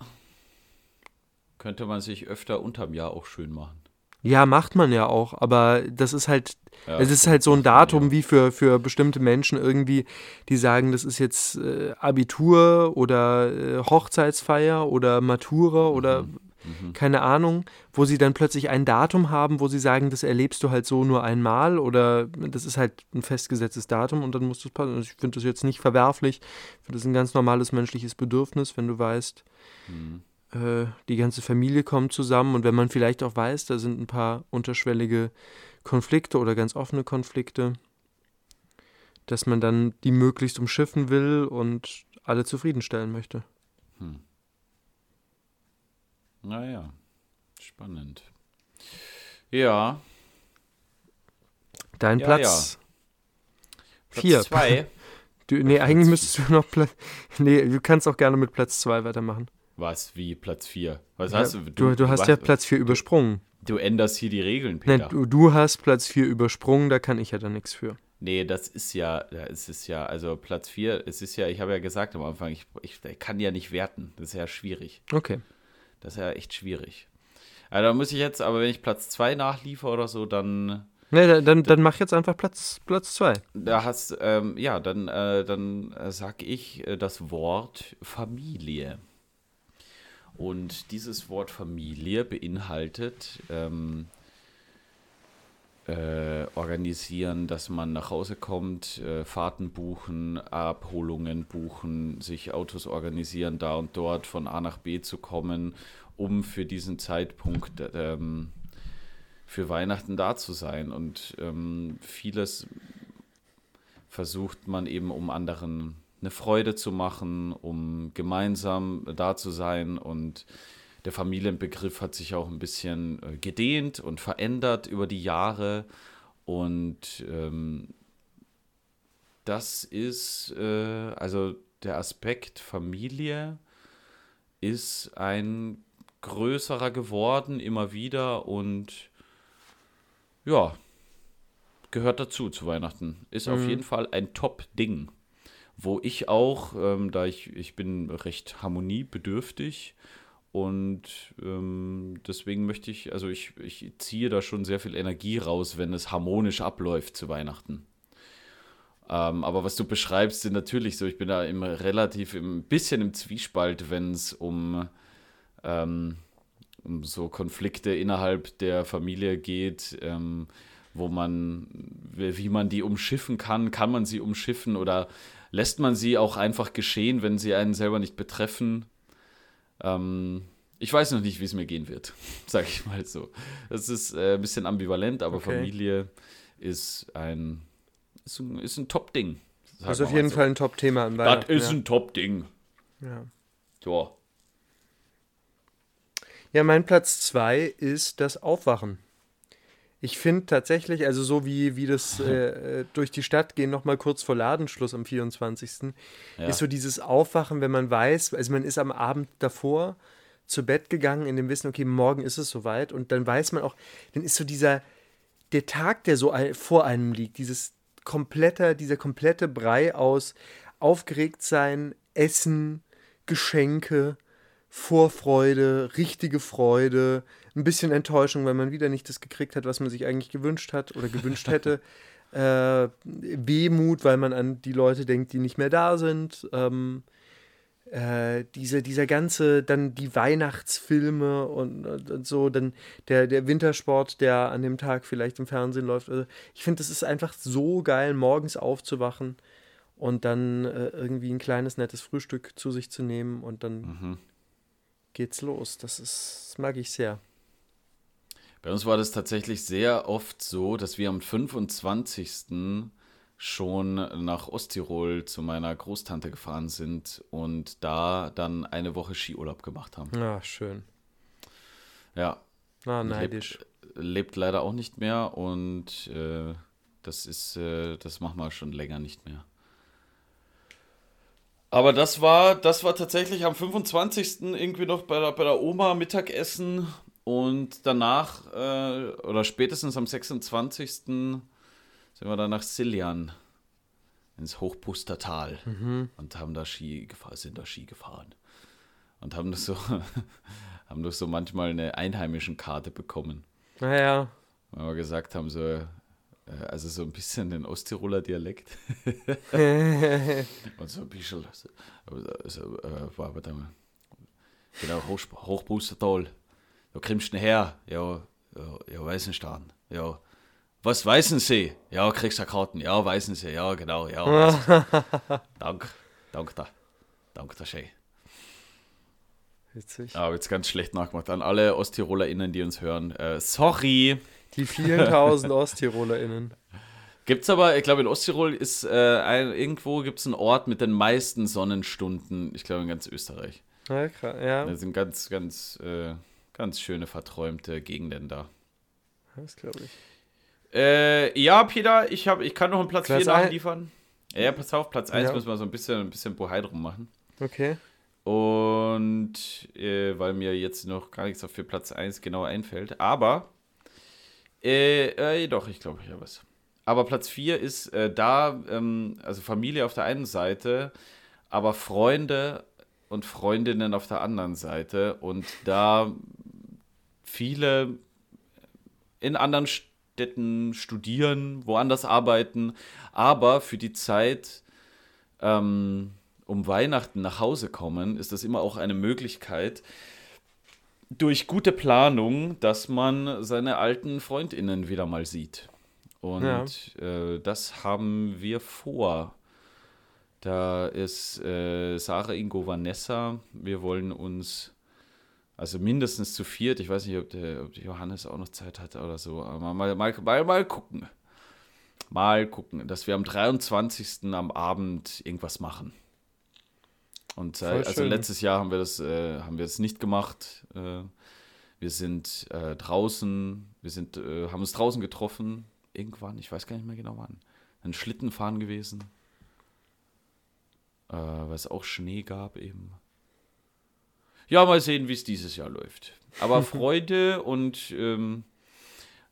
Könnte man sich öfter unterm Jahr auch schön machen. Ja, macht man ja auch, aber das ist halt, ja, es ist halt so ein Datum wie für, für bestimmte Menschen irgendwie, die sagen, das ist jetzt äh, Abitur oder äh, Hochzeitsfeier oder Matura oder mhm. Mhm. keine Ahnung, wo sie dann plötzlich ein Datum haben, wo sie sagen, das erlebst du halt so nur einmal oder das ist halt ein festgesetztes Datum und dann musst du es passen. Also ich finde das jetzt nicht verwerflich, ich finde das ein ganz normales menschliches Bedürfnis, wenn du weißt, mhm äh, die ganze Familie kommt zusammen und wenn man vielleicht auch weiß, da sind ein paar unterschwellige Konflikte oder ganz offene Konflikte, dass man dann die möglichst umschiffen will und alle zufriedenstellen möchte. Hm. Naja, spannend. Ja. Dein ja, Platz. Ja. Platz vier. zwei. Du, nee, eigentlich müsstest du noch Platz. Nee, du kannst auch gerne mit Platz zwei weitermachen. Was, wie Platz 4? Was ja, hast du? Du, du hast was, ja Platz 4 übersprungen. Du änderst hier die Regeln, Peter. Nein, du, du hast Platz 4 übersprungen, da kann ich ja dann nichts für. Nee, das ist ja, es ist ja, also Platz 4, es ist ja, ich habe ja gesagt am Anfang, ich, ich, ich, kann ja nicht werten. Das ist ja schwierig. Okay. Das ist ja echt schwierig. Also da muss ich jetzt, aber wenn ich Platz 2 nachliefere oder so, dann. Nee, dann, dann, dann mach jetzt einfach Platz 2. Platz da hast, ähm, ja, dann, äh, dann sag ich äh, das Wort Familie. Und dieses Wort Familie beinhaltet ähm, äh, organisieren, dass man nach Hause kommt, äh, Fahrten buchen, Abholungen buchen, sich Autos organisieren, da und dort von A nach B zu kommen, um für diesen Zeitpunkt ähm, für Weihnachten da zu sein. Und ähm, vieles versucht man eben um anderen eine Freude zu machen, um gemeinsam da zu sein. Und der Familienbegriff hat sich auch ein bisschen äh, gedehnt und verändert über die Jahre. Und ähm, das ist, äh, also der Aspekt Familie ist ein größerer geworden immer wieder und ja, gehört dazu zu Weihnachten. Ist mhm. auf jeden Fall ein Top-Ding wo ich auch, ähm, da ich, ich bin recht harmoniebedürftig und ähm, deswegen möchte ich, also ich, ich ziehe da schon sehr viel Energie raus, wenn es harmonisch abläuft zu Weihnachten. Ähm, aber was du beschreibst, sind natürlich so, ich bin da immer relativ ein bisschen im Zwiespalt, wenn es um, ähm, um so Konflikte innerhalb der Familie geht, ähm, wo man, wie man die umschiffen kann, kann man sie umschiffen oder lässt man sie auch einfach geschehen, wenn sie einen selber nicht betreffen. Ähm, ich weiß noch nicht, wie es mir gehen wird, sage ich mal so. Das ist äh, ein bisschen ambivalent, aber okay. Familie ist ein, ist ein, ist ein Top-Ding. Das ist auf jeden so. Fall ein Top-Thema. Das ist ja. ein Top-Ding. Ja. Ja. Ja, mein Platz 2 ist das Aufwachen. Ich finde tatsächlich, also so wie, wie das äh, durch die Stadt gehen, nochmal kurz vor Ladenschluss am 24. Ja. ist so dieses Aufwachen, wenn man weiß, also man ist am Abend davor zu Bett gegangen in dem Wissen, okay, morgen ist es soweit und dann weiß man auch, dann ist so dieser, der Tag, der so vor einem liegt, dieses komplette, dieser komplette Brei aus aufgeregt sein, Essen, Geschenke, Vorfreude, richtige Freude, ein bisschen Enttäuschung, weil man wieder nicht das gekriegt hat, was man sich eigentlich gewünscht hat oder gewünscht hätte. äh, Wehmut, weil man an die Leute denkt, die nicht mehr da sind. Ähm, äh, diese, dieser ganze, dann die Weihnachtsfilme und, und, so, dann der, der Wintersport, der an dem Tag vielleicht im Fernsehen läuft. Also ich finde, es ist einfach so geil, morgens aufzuwachen und dann äh, irgendwie ein kleines, nettes Frühstück zu sich zu nehmen und dann mhm. geht's los. Das ist, das mag ich sehr. Bei uns war das tatsächlich sehr oft so, dass wir am 25. schon nach Osttirol zu meiner Großtante gefahren sind und da dann eine Woche Skiurlaub gemacht haben. Ja, schön. Ja. Ah, neidisch. Lebt, lebt, leider auch nicht mehr und äh, das ist, äh, das machen wir schon länger nicht mehr. Aber das war, das war tatsächlich am 25. irgendwie noch bei der, bei der Oma Mittagessen und danach, äh, oder spätestens am 26. sind wir dann nach Siljan ins Hochpustertal mhm. und haben da Ski gefahren, sind da Ski gefahren. Und haben das so, haben das so manchmal eine einheimischen Karte bekommen. Naja. Weil wir gesagt haben, so, äh, also so ein bisschen den Osttiroler Dialekt. und so ein bisschen, also, äh, warte mal. Genau, Hoch, Hochpustertal. Da kommst du her. Ja, ja, ja Weißenstein. Ja. Was weißen Sie? Ja, kriegst du Karten. Ja, weißen Sie. Ja, genau. Ja, Dank. Dank da. Dank da schön. Witzig. Aber jetzt ganz schlecht nachgemacht. An alle OsttirolerInnen, die uns hören. Äh, sorry. Die vielen tausend OsttirolerInnen. Gibt es aber, ich glaube, in Osttirol ist äh, ein, irgendwo gibt es einen Ort mit den meisten Sonnenstunden, ich glaube in ganz Österreich. Ja, klar, ja. Das sind ganz, ganz, äh, ganz schöne, verträumte Gegenden da. Das glaube ich. Äh, ja, Peter, ich, hab, ich kann noch einen Platz 4 nachliefern. Ja, pass auf, Platz 1 ja. müssen wir so ein bisschen, ein bisschen Bohai drum machen. Okay. Und äh, weil mir jetzt noch gar nichts auf für Platz 1 genau einfällt. Aber, äh, äh, doch, ich glaube, ich habe was. Aber Platz 4 ist äh, da, ähm, also Familie auf der einen Seite, aber Freunde und Freundinnen auf der anderen Seite. Und da viele in anderen Städten studieren, woanders arbeiten, aber für die Zeit ähm, um Weihnachten nach Hause kommen, ist das immer auch eine Möglichkeit, durch gute Planung, dass man seine alten Freundinnen wieder mal sieht. Und ja. äh, das haben wir vor. Da ist äh, Sarah, Ingo, Vanessa. Wir wollen uns, also mindestens zu viert, ich weiß nicht, ob der, ob der Johannes auch noch Zeit hatte oder so, aber mal, mal, mal, mal gucken. Mal gucken, dass wir am 23. am Abend irgendwas machen. Und äh, also letztes Jahr haben wir das, äh, haben wir das nicht gemacht. Äh, wir sind äh, draußen, wir sind, äh, haben uns draußen getroffen, irgendwann, ich weiß gar nicht mehr genau wann. Ein Schlittenfahren gewesen. Äh, weil es auch Schnee gab eben. Ja, mal sehen, wie es dieses Jahr läuft. Aber Freude und ähm,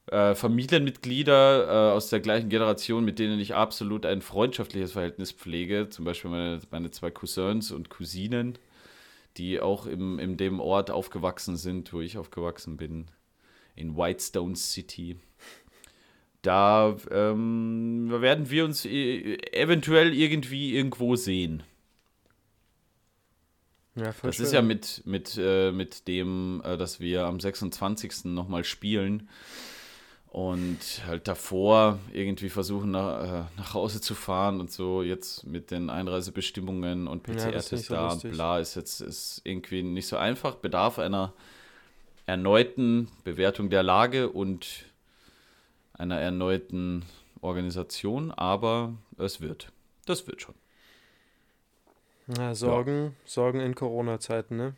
äh, Familienmitglieder äh, aus der gleichen Generation, mit denen ich absolut ein freundschaftliches Verhältnis pflege. Zum Beispiel meine, meine zwei Cousins und Cousinen, die auch im, in dem Ort aufgewachsen sind, wo ich aufgewachsen bin, in Whitestone City. Da ähm, werden wir uns e eventuell irgendwie irgendwo sehen. Ja, das schön. ist ja mit, mit, äh, mit dem, äh, dass wir am 26. nochmal spielen und halt davor irgendwie versuchen nach, äh, nach Hause zu fahren und so jetzt mit den Einreisebestimmungen und PCR-Test ja, da, so bla, ist jetzt ist irgendwie nicht so einfach, bedarf einer erneuten Bewertung der Lage und einer erneuten Organisation, aber es wird. Das wird schon. Ja, Sorgen, ja. Sorgen in Corona-Zeiten, ne?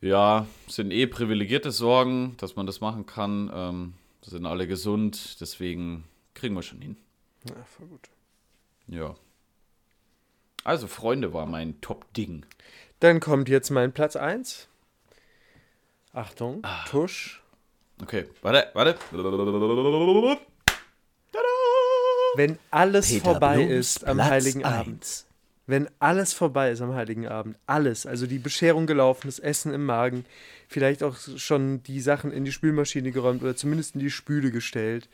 Ja, sind eh privilegierte Sorgen, dass man das machen kann. Ähm, sind alle gesund, deswegen kriegen wir schon hin. Ja, voll gut. Ja. Also, Freunde war mein Top-Ding. Dann kommt jetzt mein Platz 1. Achtung, ah. Tusch. Okay, warte, warte. Wenn alles Peter vorbei Blums ist am Platz Heiligen 1. Abend. Wenn alles vorbei ist am Heiligen Abend, alles, also die Bescherung gelaufen, das Essen im Magen, vielleicht auch schon die Sachen in die Spülmaschine geräumt oder zumindest in die Spüle gestellt,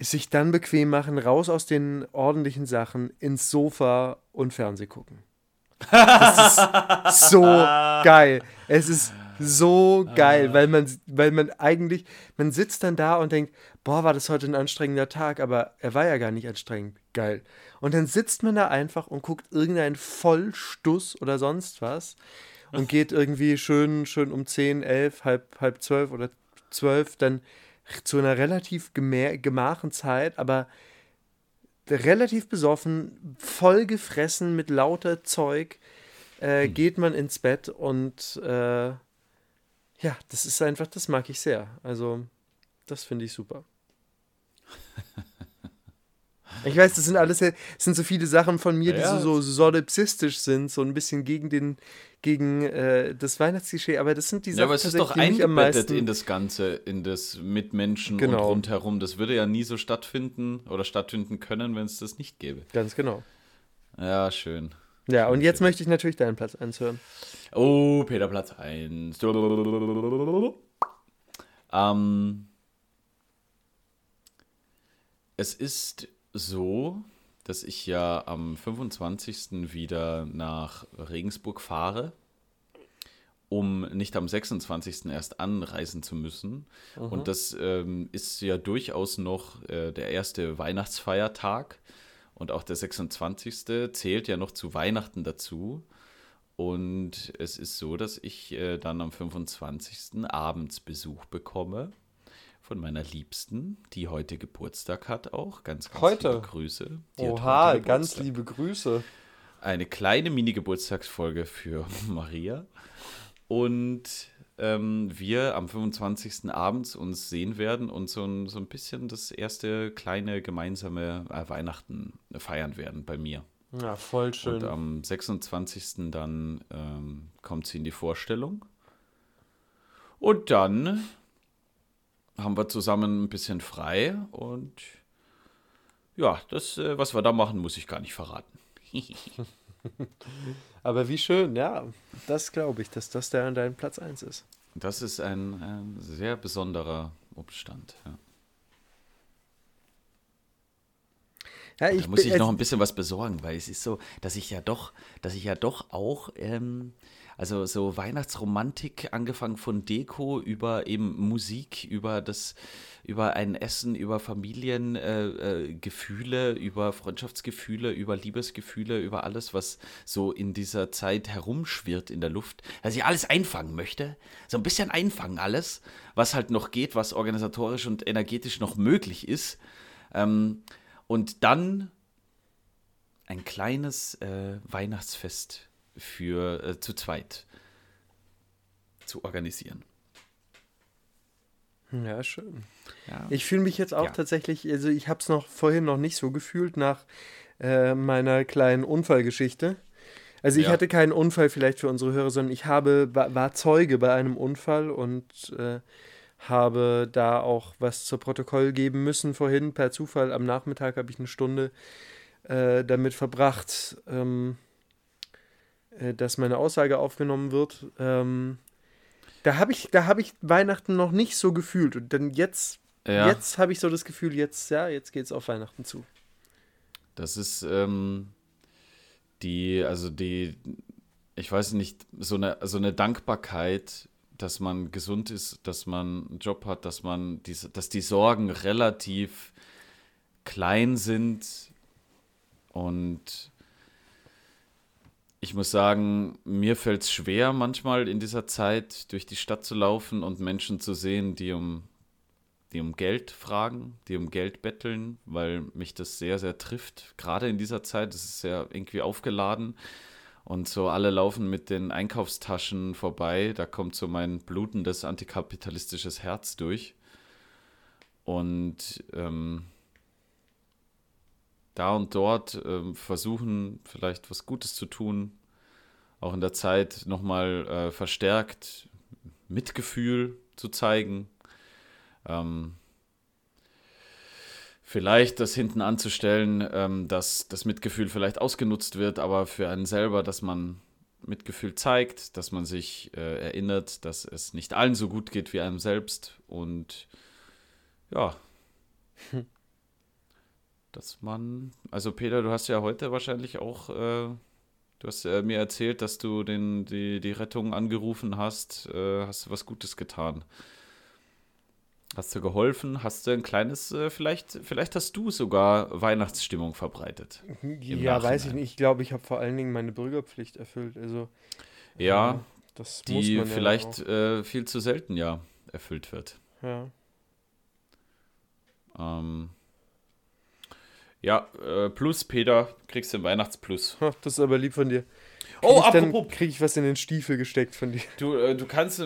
sich dann bequem machen, raus aus den ordentlichen Sachen, ins Sofa und Fernseh gucken. Das ist so geil. Es ist so geil, weil man, weil man eigentlich, man sitzt dann da und denkt, boah, war das heute ein anstrengender Tag, aber er war ja gar nicht anstrengend. Geil. Und dann sitzt man da einfach und guckt irgendeinen Vollstuss oder sonst was und geht irgendwie schön, schön um 10, 11, halb, halb 12 oder 12 dann zu einer relativ gemachen Zeit, aber relativ besoffen, voll gefressen mit lauter Zeug, äh, hm. geht man ins Bett und äh, ja, das ist einfach, das mag ich sehr. Also, das finde ich super. Ich weiß, das sind alles, das sind so viele Sachen von mir, die ja. so, so solipsistisch sind, so ein bisschen gegen den, gegen äh, das Weihnachtsklischee, aber das sind die Sachen, ja, aber es ist doch eingebettet in das Ganze, in das Mitmenschen genau. und rundherum. Das würde ja nie so stattfinden oder stattfinden können, wenn es das nicht gäbe. Ganz genau. Ja, schön. Ja, und jetzt schön. möchte ich natürlich deinen Platz 1 hören. Oh, Peter, Platz 1. Ähm, es ist so, dass ich ja am 25. wieder nach Regensburg fahre, um nicht am 26. erst anreisen zu müssen. Mhm. Und das ähm, ist ja durchaus noch äh, der erste Weihnachtsfeiertag. Und auch der 26. zählt ja noch zu Weihnachten dazu. Und es ist so, dass ich äh, dann am 25. abends Besuch bekomme von meiner Liebsten, die heute Geburtstag hat auch. Ganz, ganz heute? liebe Grüße. Die Oha, ganz liebe Grüße. Eine kleine Mini-Geburtstagsfolge für Maria. Und ähm, wir am 25. abends uns sehen werden und so ein, so ein bisschen das erste kleine gemeinsame äh, Weihnachten feiern werden bei mir. Ja, voll schön. Und am 26. dann ähm, kommt sie in die Vorstellung. Und dann haben wir zusammen ein bisschen frei und ja, das, äh, was wir da machen, muss ich gar nicht verraten. Aber wie schön, ja, das glaube ich, dass das der an deinem Platz 1 ist. Das ist ein, ein sehr besonderer Umstand, ja. Ja, da muss ich noch ein bisschen was besorgen, weil es ist so, dass ich ja doch, dass ich ja doch auch ähm, also so Weihnachtsromantik, angefangen von Deko über eben Musik, über das, über ein Essen, über Familiengefühle, äh, äh, über Freundschaftsgefühle, über Liebesgefühle, über alles, was so in dieser Zeit herumschwirrt in der Luft, dass ich alles einfangen möchte. So ein bisschen einfangen alles, was halt noch geht, was organisatorisch und energetisch noch möglich ist. Ähm, und dann ein kleines äh, Weihnachtsfest für äh, zu zweit zu organisieren. Ja, schön. Ja. Ich fühle mich jetzt auch ja. tatsächlich, also ich habe es noch vorhin noch nicht so gefühlt nach äh, meiner kleinen Unfallgeschichte. Also ich ja. hatte keinen Unfall vielleicht für unsere Hörer, sondern ich habe, war, Zeuge bei einem Unfall und äh, habe da auch was zu Protokoll geben müssen vorhin. Per Zufall am Nachmittag habe ich eine Stunde äh, damit verbracht, ähm, äh, dass meine Aussage aufgenommen wird. Ähm, da habe ich, hab ich Weihnachten noch nicht so gefühlt. Und dann jetzt, ja. jetzt habe ich so das Gefühl, jetzt, ja, jetzt geht es auf Weihnachten zu. Das ist ähm, die, also die, ich weiß nicht, so eine, so eine Dankbarkeit, dass man gesund ist, dass man einen Job hat, dass man diese, dass die Sorgen relativ klein sind und ich muss sagen, mir fällt es schwer, manchmal in dieser Zeit durch die Stadt zu laufen und Menschen zu sehen, die um, die um Geld fragen, die um Geld betteln, weil mich das sehr, sehr trifft. Gerade in dieser Zeit, es ist sehr irgendwie aufgeladen. Und so alle laufen mit den Einkaufstaschen vorbei. Da kommt so mein blutendes antikapitalistisches Herz durch. Und ähm, da und dort äh, versuchen, vielleicht was Gutes zu tun. Auch in der Zeit nochmal äh, verstärkt Mitgefühl zu zeigen. Ähm, vielleicht das hinten anzustellen, ähm, dass das Mitgefühl vielleicht ausgenutzt wird, aber für einen selber, dass man Mitgefühl zeigt, dass man sich äh, erinnert, dass es nicht allen so gut geht wie einem selbst und ja. dass man, also Peter, du hast ja heute wahrscheinlich auch, äh, du hast äh, mir erzählt, dass du den, die, die Rettung angerufen hast, äh, hast du was Gutes getan. Hast du geholfen? Hast du ein kleines, äh, vielleicht, vielleicht hast du sogar Weihnachtsstimmung verbreitet. Ja, weiß ich nicht. Ich glaube, ich habe vor allen Dingen meine Bürgerpflicht erfüllt. Also, ja, die vielleicht ja äh, viel zu selten ja erfüllt wird. Ja. Ähm, ja, äh, Plus, Peter, kriegst du den Weihnachtsplus. das ist aber lieb von dir. Oh, ich dann apropos. kriege ich was in den Stiefel gesteckt von dir. Du, äh, du kannst äh,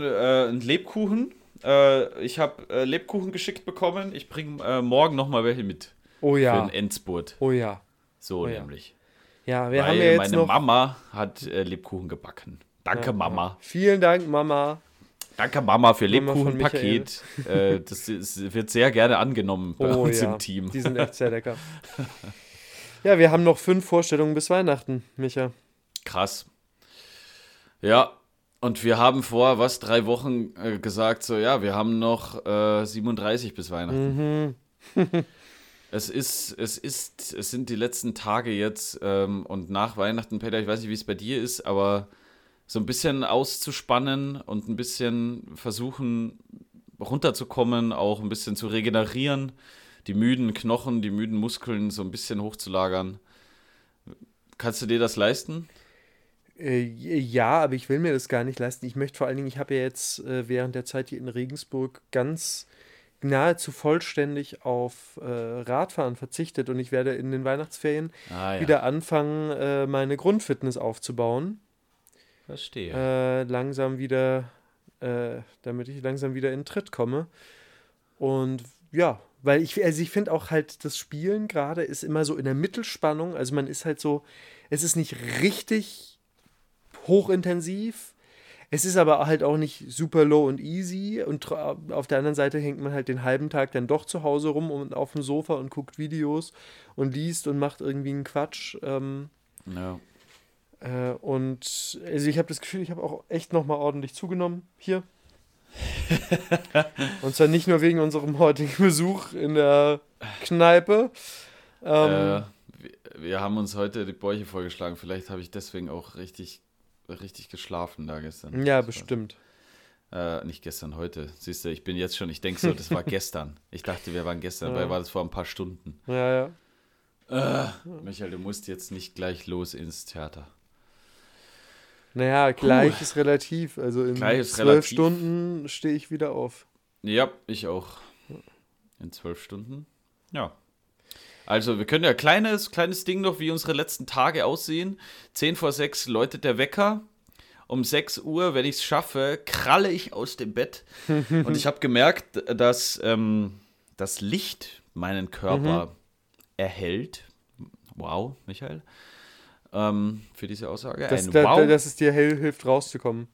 einen Lebkuchen. Äh, ich habe äh, Lebkuchen geschickt bekommen. Ich bringe äh, morgen nochmal welche mit. Oh Für ja. den Endspurt. Oh ja. So Oh ja. nämlich. Ja, wir Weil haben ja jetzt meine noch. Mama hat äh, Lebkuchen gebacken. Danke, Ja, Mama. Vielen Dank, Mama. Danke, Mama, für Lebkuchenpaket. äh, das ist, wird sehr gerne angenommen bei Oh uns ja. im Team. Die sind echt sehr lecker. ja, wir haben noch fünf Vorstellungen bis Weihnachten, Micha. Krass. Ja, und wir haben vor, was, drei Wochen äh, gesagt, so, ja, wir haben noch äh, 37 bis Weihnachten. Mhm. Es ist, es ist, es sind die letzten Tage jetzt ähm, und nach Weihnachten, Peter, ich weiß nicht, wie es bei dir ist, aber so ein bisschen auszuspannen und ein bisschen versuchen runterzukommen, auch ein bisschen zu regenerieren, die müden Knochen, die müden Muskeln so ein bisschen hochzulagern. Kannst du dir das leisten? Äh, ja, aber ich will mir das gar nicht leisten. Ich möchte vor allen Dingen, ich habe ja jetzt äh, während der Zeit hier in Regensburg ganz nahezu vollständig auf äh, Radfahren verzichtet und ich werde in den Weihnachtsferien Ah, ja. wieder anfangen, meine Grundfitness aufzubauen. Verstehe. Äh, langsam wieder, äh, damit ich langsam wieder in den Tritt komme. Und ja, weil ich, also ich finde auch halt, das Spielen gerade ist immer so in der Mittelspannung. Also man ist halt so, es ist nicht richtig hochintensiv. Es ist aber halt auch nicht super low und easy. Und auf der anderen Seite hängt man halt den halben Tag dann doch zu Hause rum und auf dem Sofa und guckt Videos und liest und macht irgendwie einen Quatsch. Ähm, ja. Äh, und also ich habe das Gefühl, ich habe auch echt nochmal ordentlich zugenommen hier. und zwar nicht nur wegen unserem heutigen Besuch in der Kneipe. Ähm, äh, wir, haben uns heute die Bäuche vorgeschlagen. Vielleicht habe ich deswegen auch richtig, richtig geschlafen da gestern. ja, bestimmt. Äh, nicht gestern, heute. Siehst du, ich bin jetzt schon, ich denke so, das war gestern. Ich dachte, wir waren gestern, Ja. dabei war das vor ein paar Stunden. Ja, ja. Äh, Michael, du musst jetzt nicht gleich los ins Theater. Naja, gleich ist relativ. Also in zwölf. Stunden stehe ich wieder auf. Ja, ich auch. In zwölf Stunden. Ja. Also, wir können ja kleines, kleines Ding noch, wie unsere letzten Tage aussehen. 10 vor 6 läutet der Wecker. Um 6 Uhr, wenn ich es schaffe, kralle ich aus dem Bett. Und ich habe gemerkt, dass ähm, das Licht meinen Körper erhält. Wow, Michael. Ähm, für diese Aussage. Dass, Ein da, wow. da, dass es dir hell hilft, rauszukommen.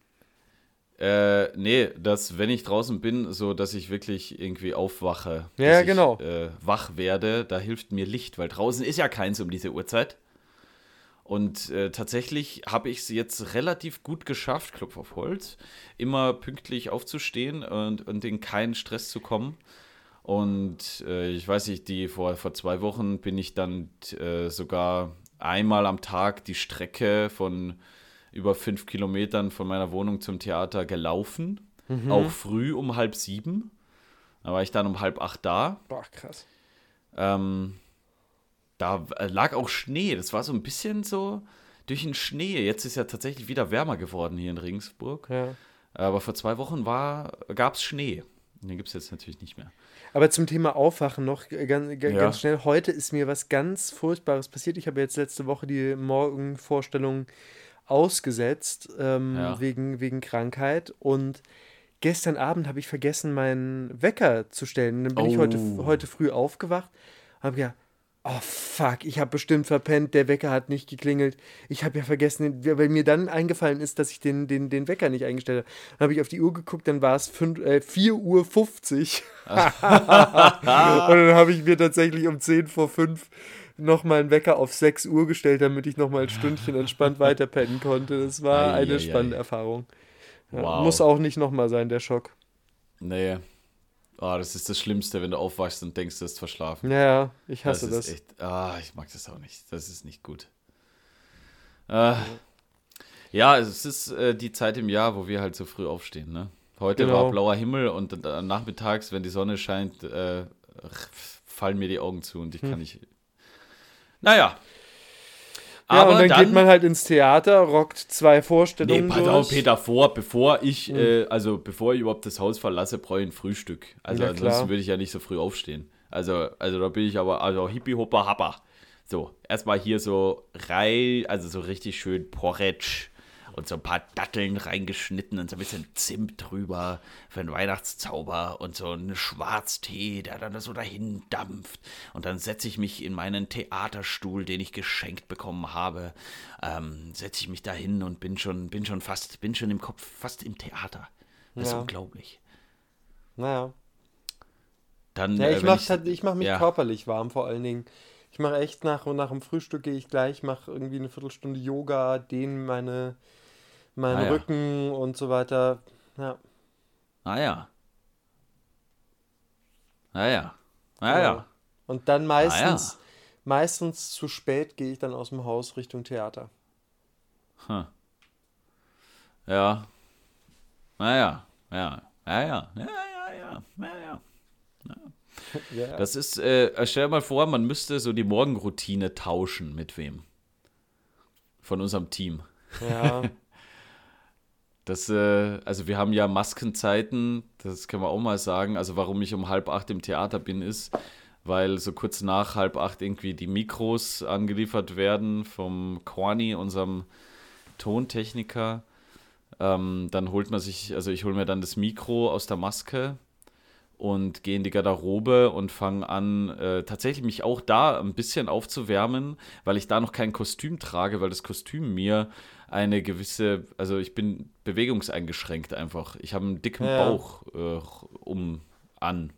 Äh, nee, dass wenn ich draußen bin, so dass ich wirklich irgendwie aufwache. Ja, genau. Ich, äh, wach werde, da hilft mir Licht, weil draußen ist ja keins um diese Uhrzeit. Und äh, tatsächlich habe ich es jetzt relativ gut geschafft, Klopf auf Holz, immer pünktlich aufzustehen und, und in keinen Stress zu kommen. Und äh, ich weiß nicht, die vor, vor zwei Wochen bin ich dann äh, sogar einmal am Tag die Strecke von über fünf Kilometern von meiner Wohnung zum Theater gelaufen. Auch früh um halb sieben. Da war ich dann um halb acht da. Boah, krass. Ähm, da äh, lag auch Schnee. Das war so ein bisschen so durch den Schnee. Jetzt ist ja tatsächlich wieder wärmer geworden hier in Regensburg. Ja. Aber vor zwei Wochen gab es Schnee. Den gibt es jetzt natürlich nicht mehr. Aber zum Thema Aufwachen noch äh, ganz, Ja. ganz schnell. Heute ist mir was ganz Furchtbares passiert. Ich habe jetzt letzte Woche die Morgenvorstellung ausgesetzt ähm, Ja. wegen, wegen Krankheit und gestern Abend habe ich vergessen, meinen Wecker zu stellen. Dann bin ich heute, Oh. heute früh aufgewacht und habe gedacht, oh fuck, ich habe bestimmt verpennt, der Wecker hat nicht geklingelt. Ich habe ja vergessen, weil mir dann eingefallen ist, dass ich den, den, den Wecker nicht eingestellt habe. Dann habe ich auf die Uhr geguckt, dann war es äh, 4 Uhr 50. und dann habe ich mir tatsächlich um 10 vor 5 nochmal einen Wecker auf 6 Uhr gestellt, damit ich nochmal ein Stündchen entspannt weiterpennen konnte. Das war Ei, eine ei, spannende. Erfahrung. Wow. Muss auch nicht nochmal sein, der Schock. Nee. Ah, das ist das Schlimmste, wenn du aufwachst und denkst, du hast verschlafen. Ja, ich hasse das. das. Echt, ah, ich mag das auch nicht. Das ist nicht gut. Äh, ja, es ist äh, die Zeit im Jahr, wo wir halt so früh aufstehen. Ne? Heute Genau. war blauer Himmel und äh, nachmittags, wenn die Sonne scheint, äh, fallen mir die Augen zu und ich Hm. kann nicht. Naja. Ja, Aber und dann, dann, geht man halt ins Theater, rockt zwei Nee, Vorstellungen pass auf. Peter, vor, bevor ich, Hm. äh, also bevor ich überhaupt das Haus verlasse, brauche ich ein Frühstück. Also Ja, ansonsten klar. würde ich ja nicht so früh aufstehen. Also, also da bin ich aber, also Hippie Hopper Happer. So, erstmal hier so Rei, also so richtig schön Porridge und so ein paar Datteln reingeschnitten und so ein bisschen Zimt drüber für einen Weihnachtszauber und so einen Schwarztee, der dann so dahin dampft. Und dann setze ich mich in meinen Theaterstuhl, den ich geschenkt bekommen habe, ähm, setze ich mich dahin und bin schon, bin schon fast, bin schon im Kopf, fast im Theater. Das ja. ist unglaublich. Naja. Dann, ja, ich äh, mache mach mich ja. körperlich warm vor allen Dingen. Ich mache echt nach, nach dem Frühstück gehe ich gleich, mache irgendwie eine Viertelstunde Yoga, dehne meine, meinen ah, Rücken und so weiter. Ja. Ah ja. Ah ja. Ah ja. Und dann meistens, ah, ja. meistens zu spät gehe ich dann aus dem Haus Richtung Theater. Hm. Ja. Naja. Ja. Ja, ja. Ja, ja, ja. Ja, ja. ja. Das ist, äh, stell dir mal vor, man müsste so die Morgenroutine tauschen mit wem? Von unserem Team. Ja. Das, äh, also wir haben ja Maskenzeiten, das können wir auch mal sagen. Also warum ich um halb acht im Theater bin, ist, weil so kurz nach halb acht irgendwie die Mikros angeliefert werden vom Kwani, unserem Tontechniker. Ähm, dann holt man sich, also ich hole mir dann das Mikro aus der Maske und gehe in die Garderobe und fange an, äh, tatsächlich mich auch da ein bisschen aufzuwärmen, weil ich da noch kein Kostüm trage, weil das Kostüm mir eine gewisse, also ich bin bewegungseingeschränkt einfach. Ich habe einen dicken ja. Bauch äh, um an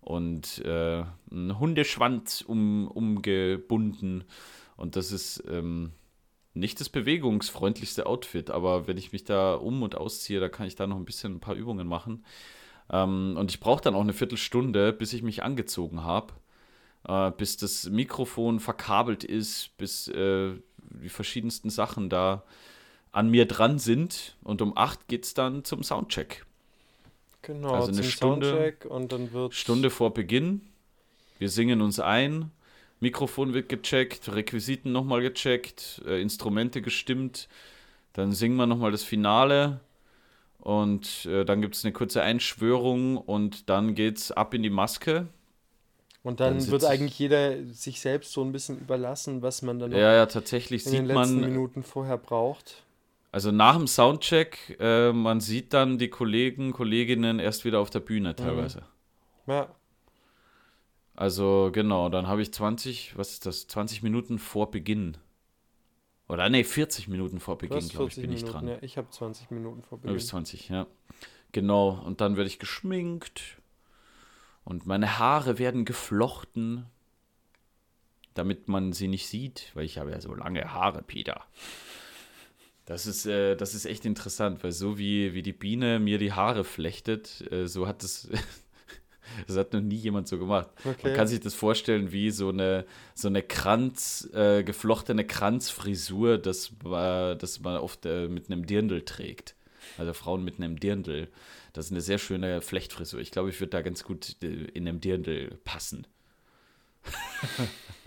und äh, einen Hundeschwanz um, umgebunden. Und das ist ähm, nicht das bewegungsfreundlichste Outfit, aber wenn ich mich da um und ausziehe, da kann ich da noch ein bisschen ein paar Übungen machen. Ähm, und ich brauche dann auch eine Viertelstunde, bis ich mich angezogen habe, äh, bis das Mikrofon verkabelt ist, bis äh, die verschiedensten Sachen da an mir dran sind. Und um 8 geht es dann zum Soundcheck. Genau, also eine Stunde, Soundcheck und dann wird Stunde vor Beginn. Wir singen uns ein. Mikrofon wird gecheckt, Requisiten nochmal gecheckt, äh, Instrumente gestimmt. Dann singen wir nochmal das Finale. Und äh, dann gibt es eine kurze Einschwörung und dann geht's ab in die Maske. Und dann, dann wird eigentlich jeder sich selbst so ein bisschen überlassen, was man dann ja, ja, tatsächlich in den letzten man, Minuten vorher braucht. Also nach dem Soundcheck, äh, man sieht dann die Kollegen, Kolleginnen erst wieder auf der Bühne mhm. teilweise. Mhm. Ja. Also genau, dann habe ich 20, was ist das, 20 Minuten vor Beginn. Oder nee, 40 Minuten vor Beginn, glaube ich, bin Minuten, ich dran. Ja, ich habe 20 Minuten vor Beginn. Du bist 20, ja. Genau, und dann werde ich geschminkt und meine Haare werden geflochten, damit man sie nicht sieht, weil ich habe ja so lange Haare, Peter. Das ist, äh, das ist echt interessant, weil so wie, wie die Biene mir die Haare flechtet, äh, so hat es. das hat noch nie jemand so gemacht. Okay. Man kann sich das vorstellen wie so eine, so eine Kranz, äh, geflochtene Kranzfrisur, das, äh, das man oft äh, mit einem Dirndl trägt. Also Frauen mit einem Dirndl. Das ist eine sehr schöne Flechtfrisur. Ich glaube, ich würde da ganz gut äh, in einem Dirndl passen.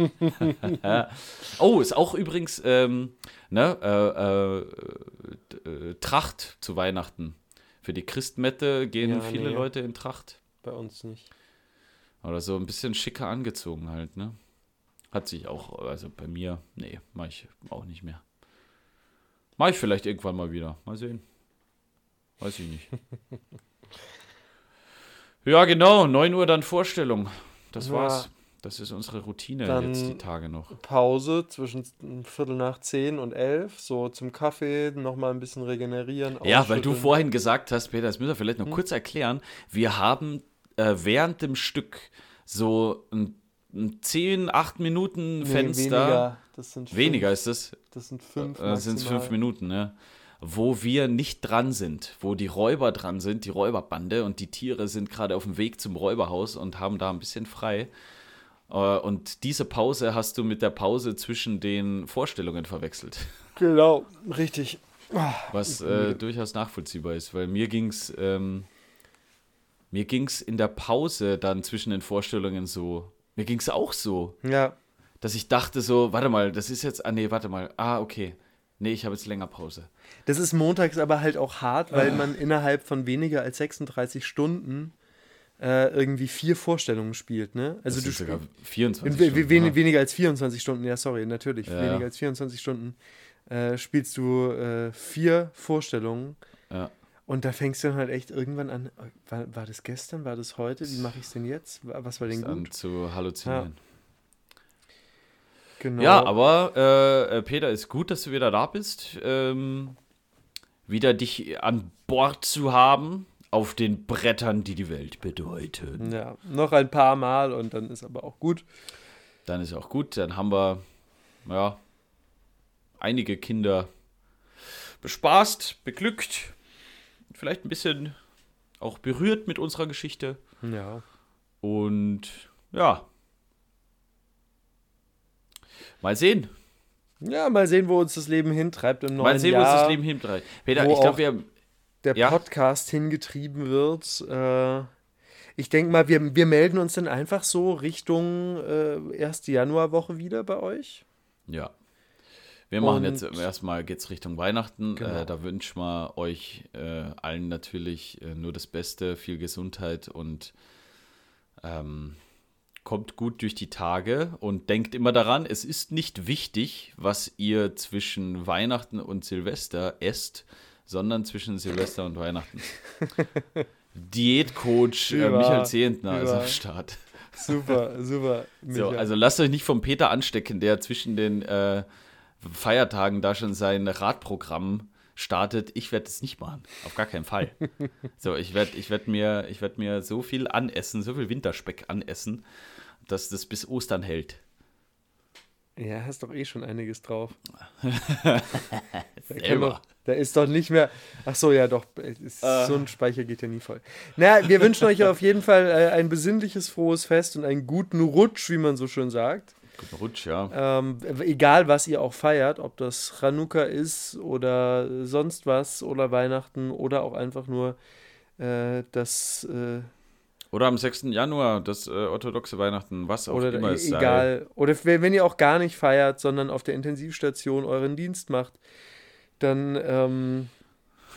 oh, ist auch übrigens ähm, ne, äh, äh, äh, Tracht zu Weihnachten. Für die Christmette gehen ja, viele nee. Leute in Tracht. Bei uns nicht. Oder so ein bisschen schicker angezogen halt, ne? Hat sich auch, also bei mir, nee, mach ich auch nicht mehr. Mach ich vielleicht irgendwann mal wieder. Mal sehen. Weiß ich nicht. ja, genau. 9 Uhr dann Vorstellung. Das ja. war's. Das ist unsere Routine jetzt die Tage noch. Pause zwischen Viertel nach zehn und elf, so zum Kaffee, nochmal ein bisschen regenerieren. Ja, weil du vorhin gesagt hast, Peter, das müssen wir vielleicht noch hm? kurz erklären. Wir haben äh, während dem Stück so ein, ein 10, 8 Minuten Fenster. Nee, weniger. Das weniger ist das? Das sind fünf. Äh, sind fünf Minuten, ja wo wir nicht dran sind, wo die Räuber dran sind, die Räuberbande und die Tiere sind gerade auf dem Weg zum Räuberhaus und haben da ein bisschen frei. Äh, und diese Pause hast du mit der Pause zwischen den Vorstellungen verwechselt. Genau, richtig. Was äh, durchaus nachvollziehbar ist, weil mir ging es ähm, mir ging's in der Pause dann zwischen den Vorstellungen so, mir ging es auch so. Ja. Dass ich dachte so, warte mal, das ist jetzt, ah nee, warte mal, ah, okay. Nee, ich habe jetzt länger Pause. Das ist montags aber halt auch hart, weil ah. man innerhalb von weniger als 36 Stunden äh, irgendwie vier Vorstellungen spielt, ne? Also Das du sogar spielst 24 we Stunden, wen weniger als 24 Stunden, ja, sorry, natürlich. Ja. Weniger als 24 Stunden äh, spielst du äh, vier Vorstellungen. Ja. Und da fängst du dann halt echt irgendwann an. äh, War, war das gestern? War das heute? Wie mache ich es denn jetzt? Wa- Was war denn Ist an gut? zu halluzinieren. Genau. Ja, aber äh, Peter, ist gut, dass du wieder da bist. Ähm, wieder dich an Bord zu haben auf den Brettern, die die Welt bedeuten. Ja, noch ein paar Mal und dann ist aber auch gut. Dann ist auch gut. Dann haben wir, ja, einige Kinder bespaßt, beglückt, vielleicht ein bisschen auch berührt mit unserer Geschichte. Ja. Und ja, mal sehen. Ja, mal sehen, wo uns das Leben hintreibt im neuen Mal sehen, wo Jahr. uns das Leben hintreibt. Peter, wo ich glaube, wir der Ja. Podcast hingetrieben wird. Äh, ich denke mal, wir, wir melden uns dann einfach so Richtung äh, erste Januarwoche wieder bei euch. Ja. Wir machen Und- jetzt erstmal geht's Richtung Weihnachten. Genau. Äh, da wünschen wir euch äh, allen natürlich äh, nur das Beste, viel Gesundheit und ähm, kommt gut durch die Tage und denkt immer daran, es ist nicht wichtig, was ihr zwischen Weihnachten und Silvester esst, sondern zwischen Silvester und Weihnachten. Diätcoach äh, Michael Zehentner ist am Start. Super, super. So, also lasst euch nicht vom Peter anstecken, der zwischen den äh, Feiertagen da schon sein Radprogramm startet. Ich werde es nicht machen. Auf gar keinen Fall. so, ich werde ich werd mir, ich werd mir so viel anessen, so viel Winterspeck anessen, dass das bis Ostern hält. ja, hast doch eh schon einiges drauf. Da, doch, da ist doch nicht mehr. Ach so, ja, doch. Ist, Äh. So ein Speicher geht ja nie voll. Na, wir wünschen euch auf jeden Fall äh, ein besinnliches, frohes Fest und einen guten Rutsch, wie man so schön sagt. Guter Rutsch, ja. Ähm, egal, was ihr auch feiert, ob das Chanukka ist oder sonst was oder Weihnachten oder auch einfach nur äh, das äh, Oder am 6. Januar, das äh, orthodoxe Weihnachten, was auch immer es sei. egal. Oder wenn ihr auch gar nicht feiert, sondern auf der Intensivstation euren Dienst macht, dann ähm,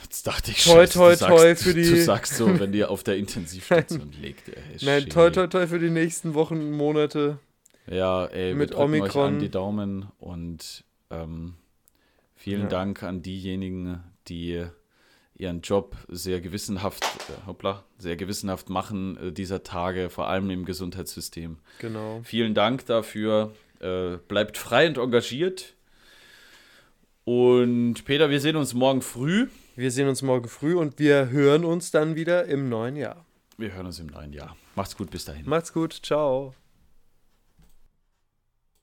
Jetzt dachte ich Toi, schon, toi, du sagst, toi für Du die- sagst so, wenn dir auf der Intensivstation liegt. Ey, nein, toi toi toi für die nächsten Wochen, Monate. Ja, ey, Mit euch Omikron. an die Daumen und ähm, vielen Ja. Dank an diejenigen, die ihren Job sehr gewissenhaft, äh, hoppla, sehr gewissenhaft machen äh, dieser Tage, vor allem im Gesundheitssystem. Genau. Vielen Dank dafür. Äh, bleibt frei und engagiert. Und Peter, wir sehen uns morgen früh. Wir sehen uns morgen früh und wir hören uns dann wieder im neuen Jahr. Wir hören uns im neuen Jahr. Macht's gut, bis dahin. Macht's gut, ciao.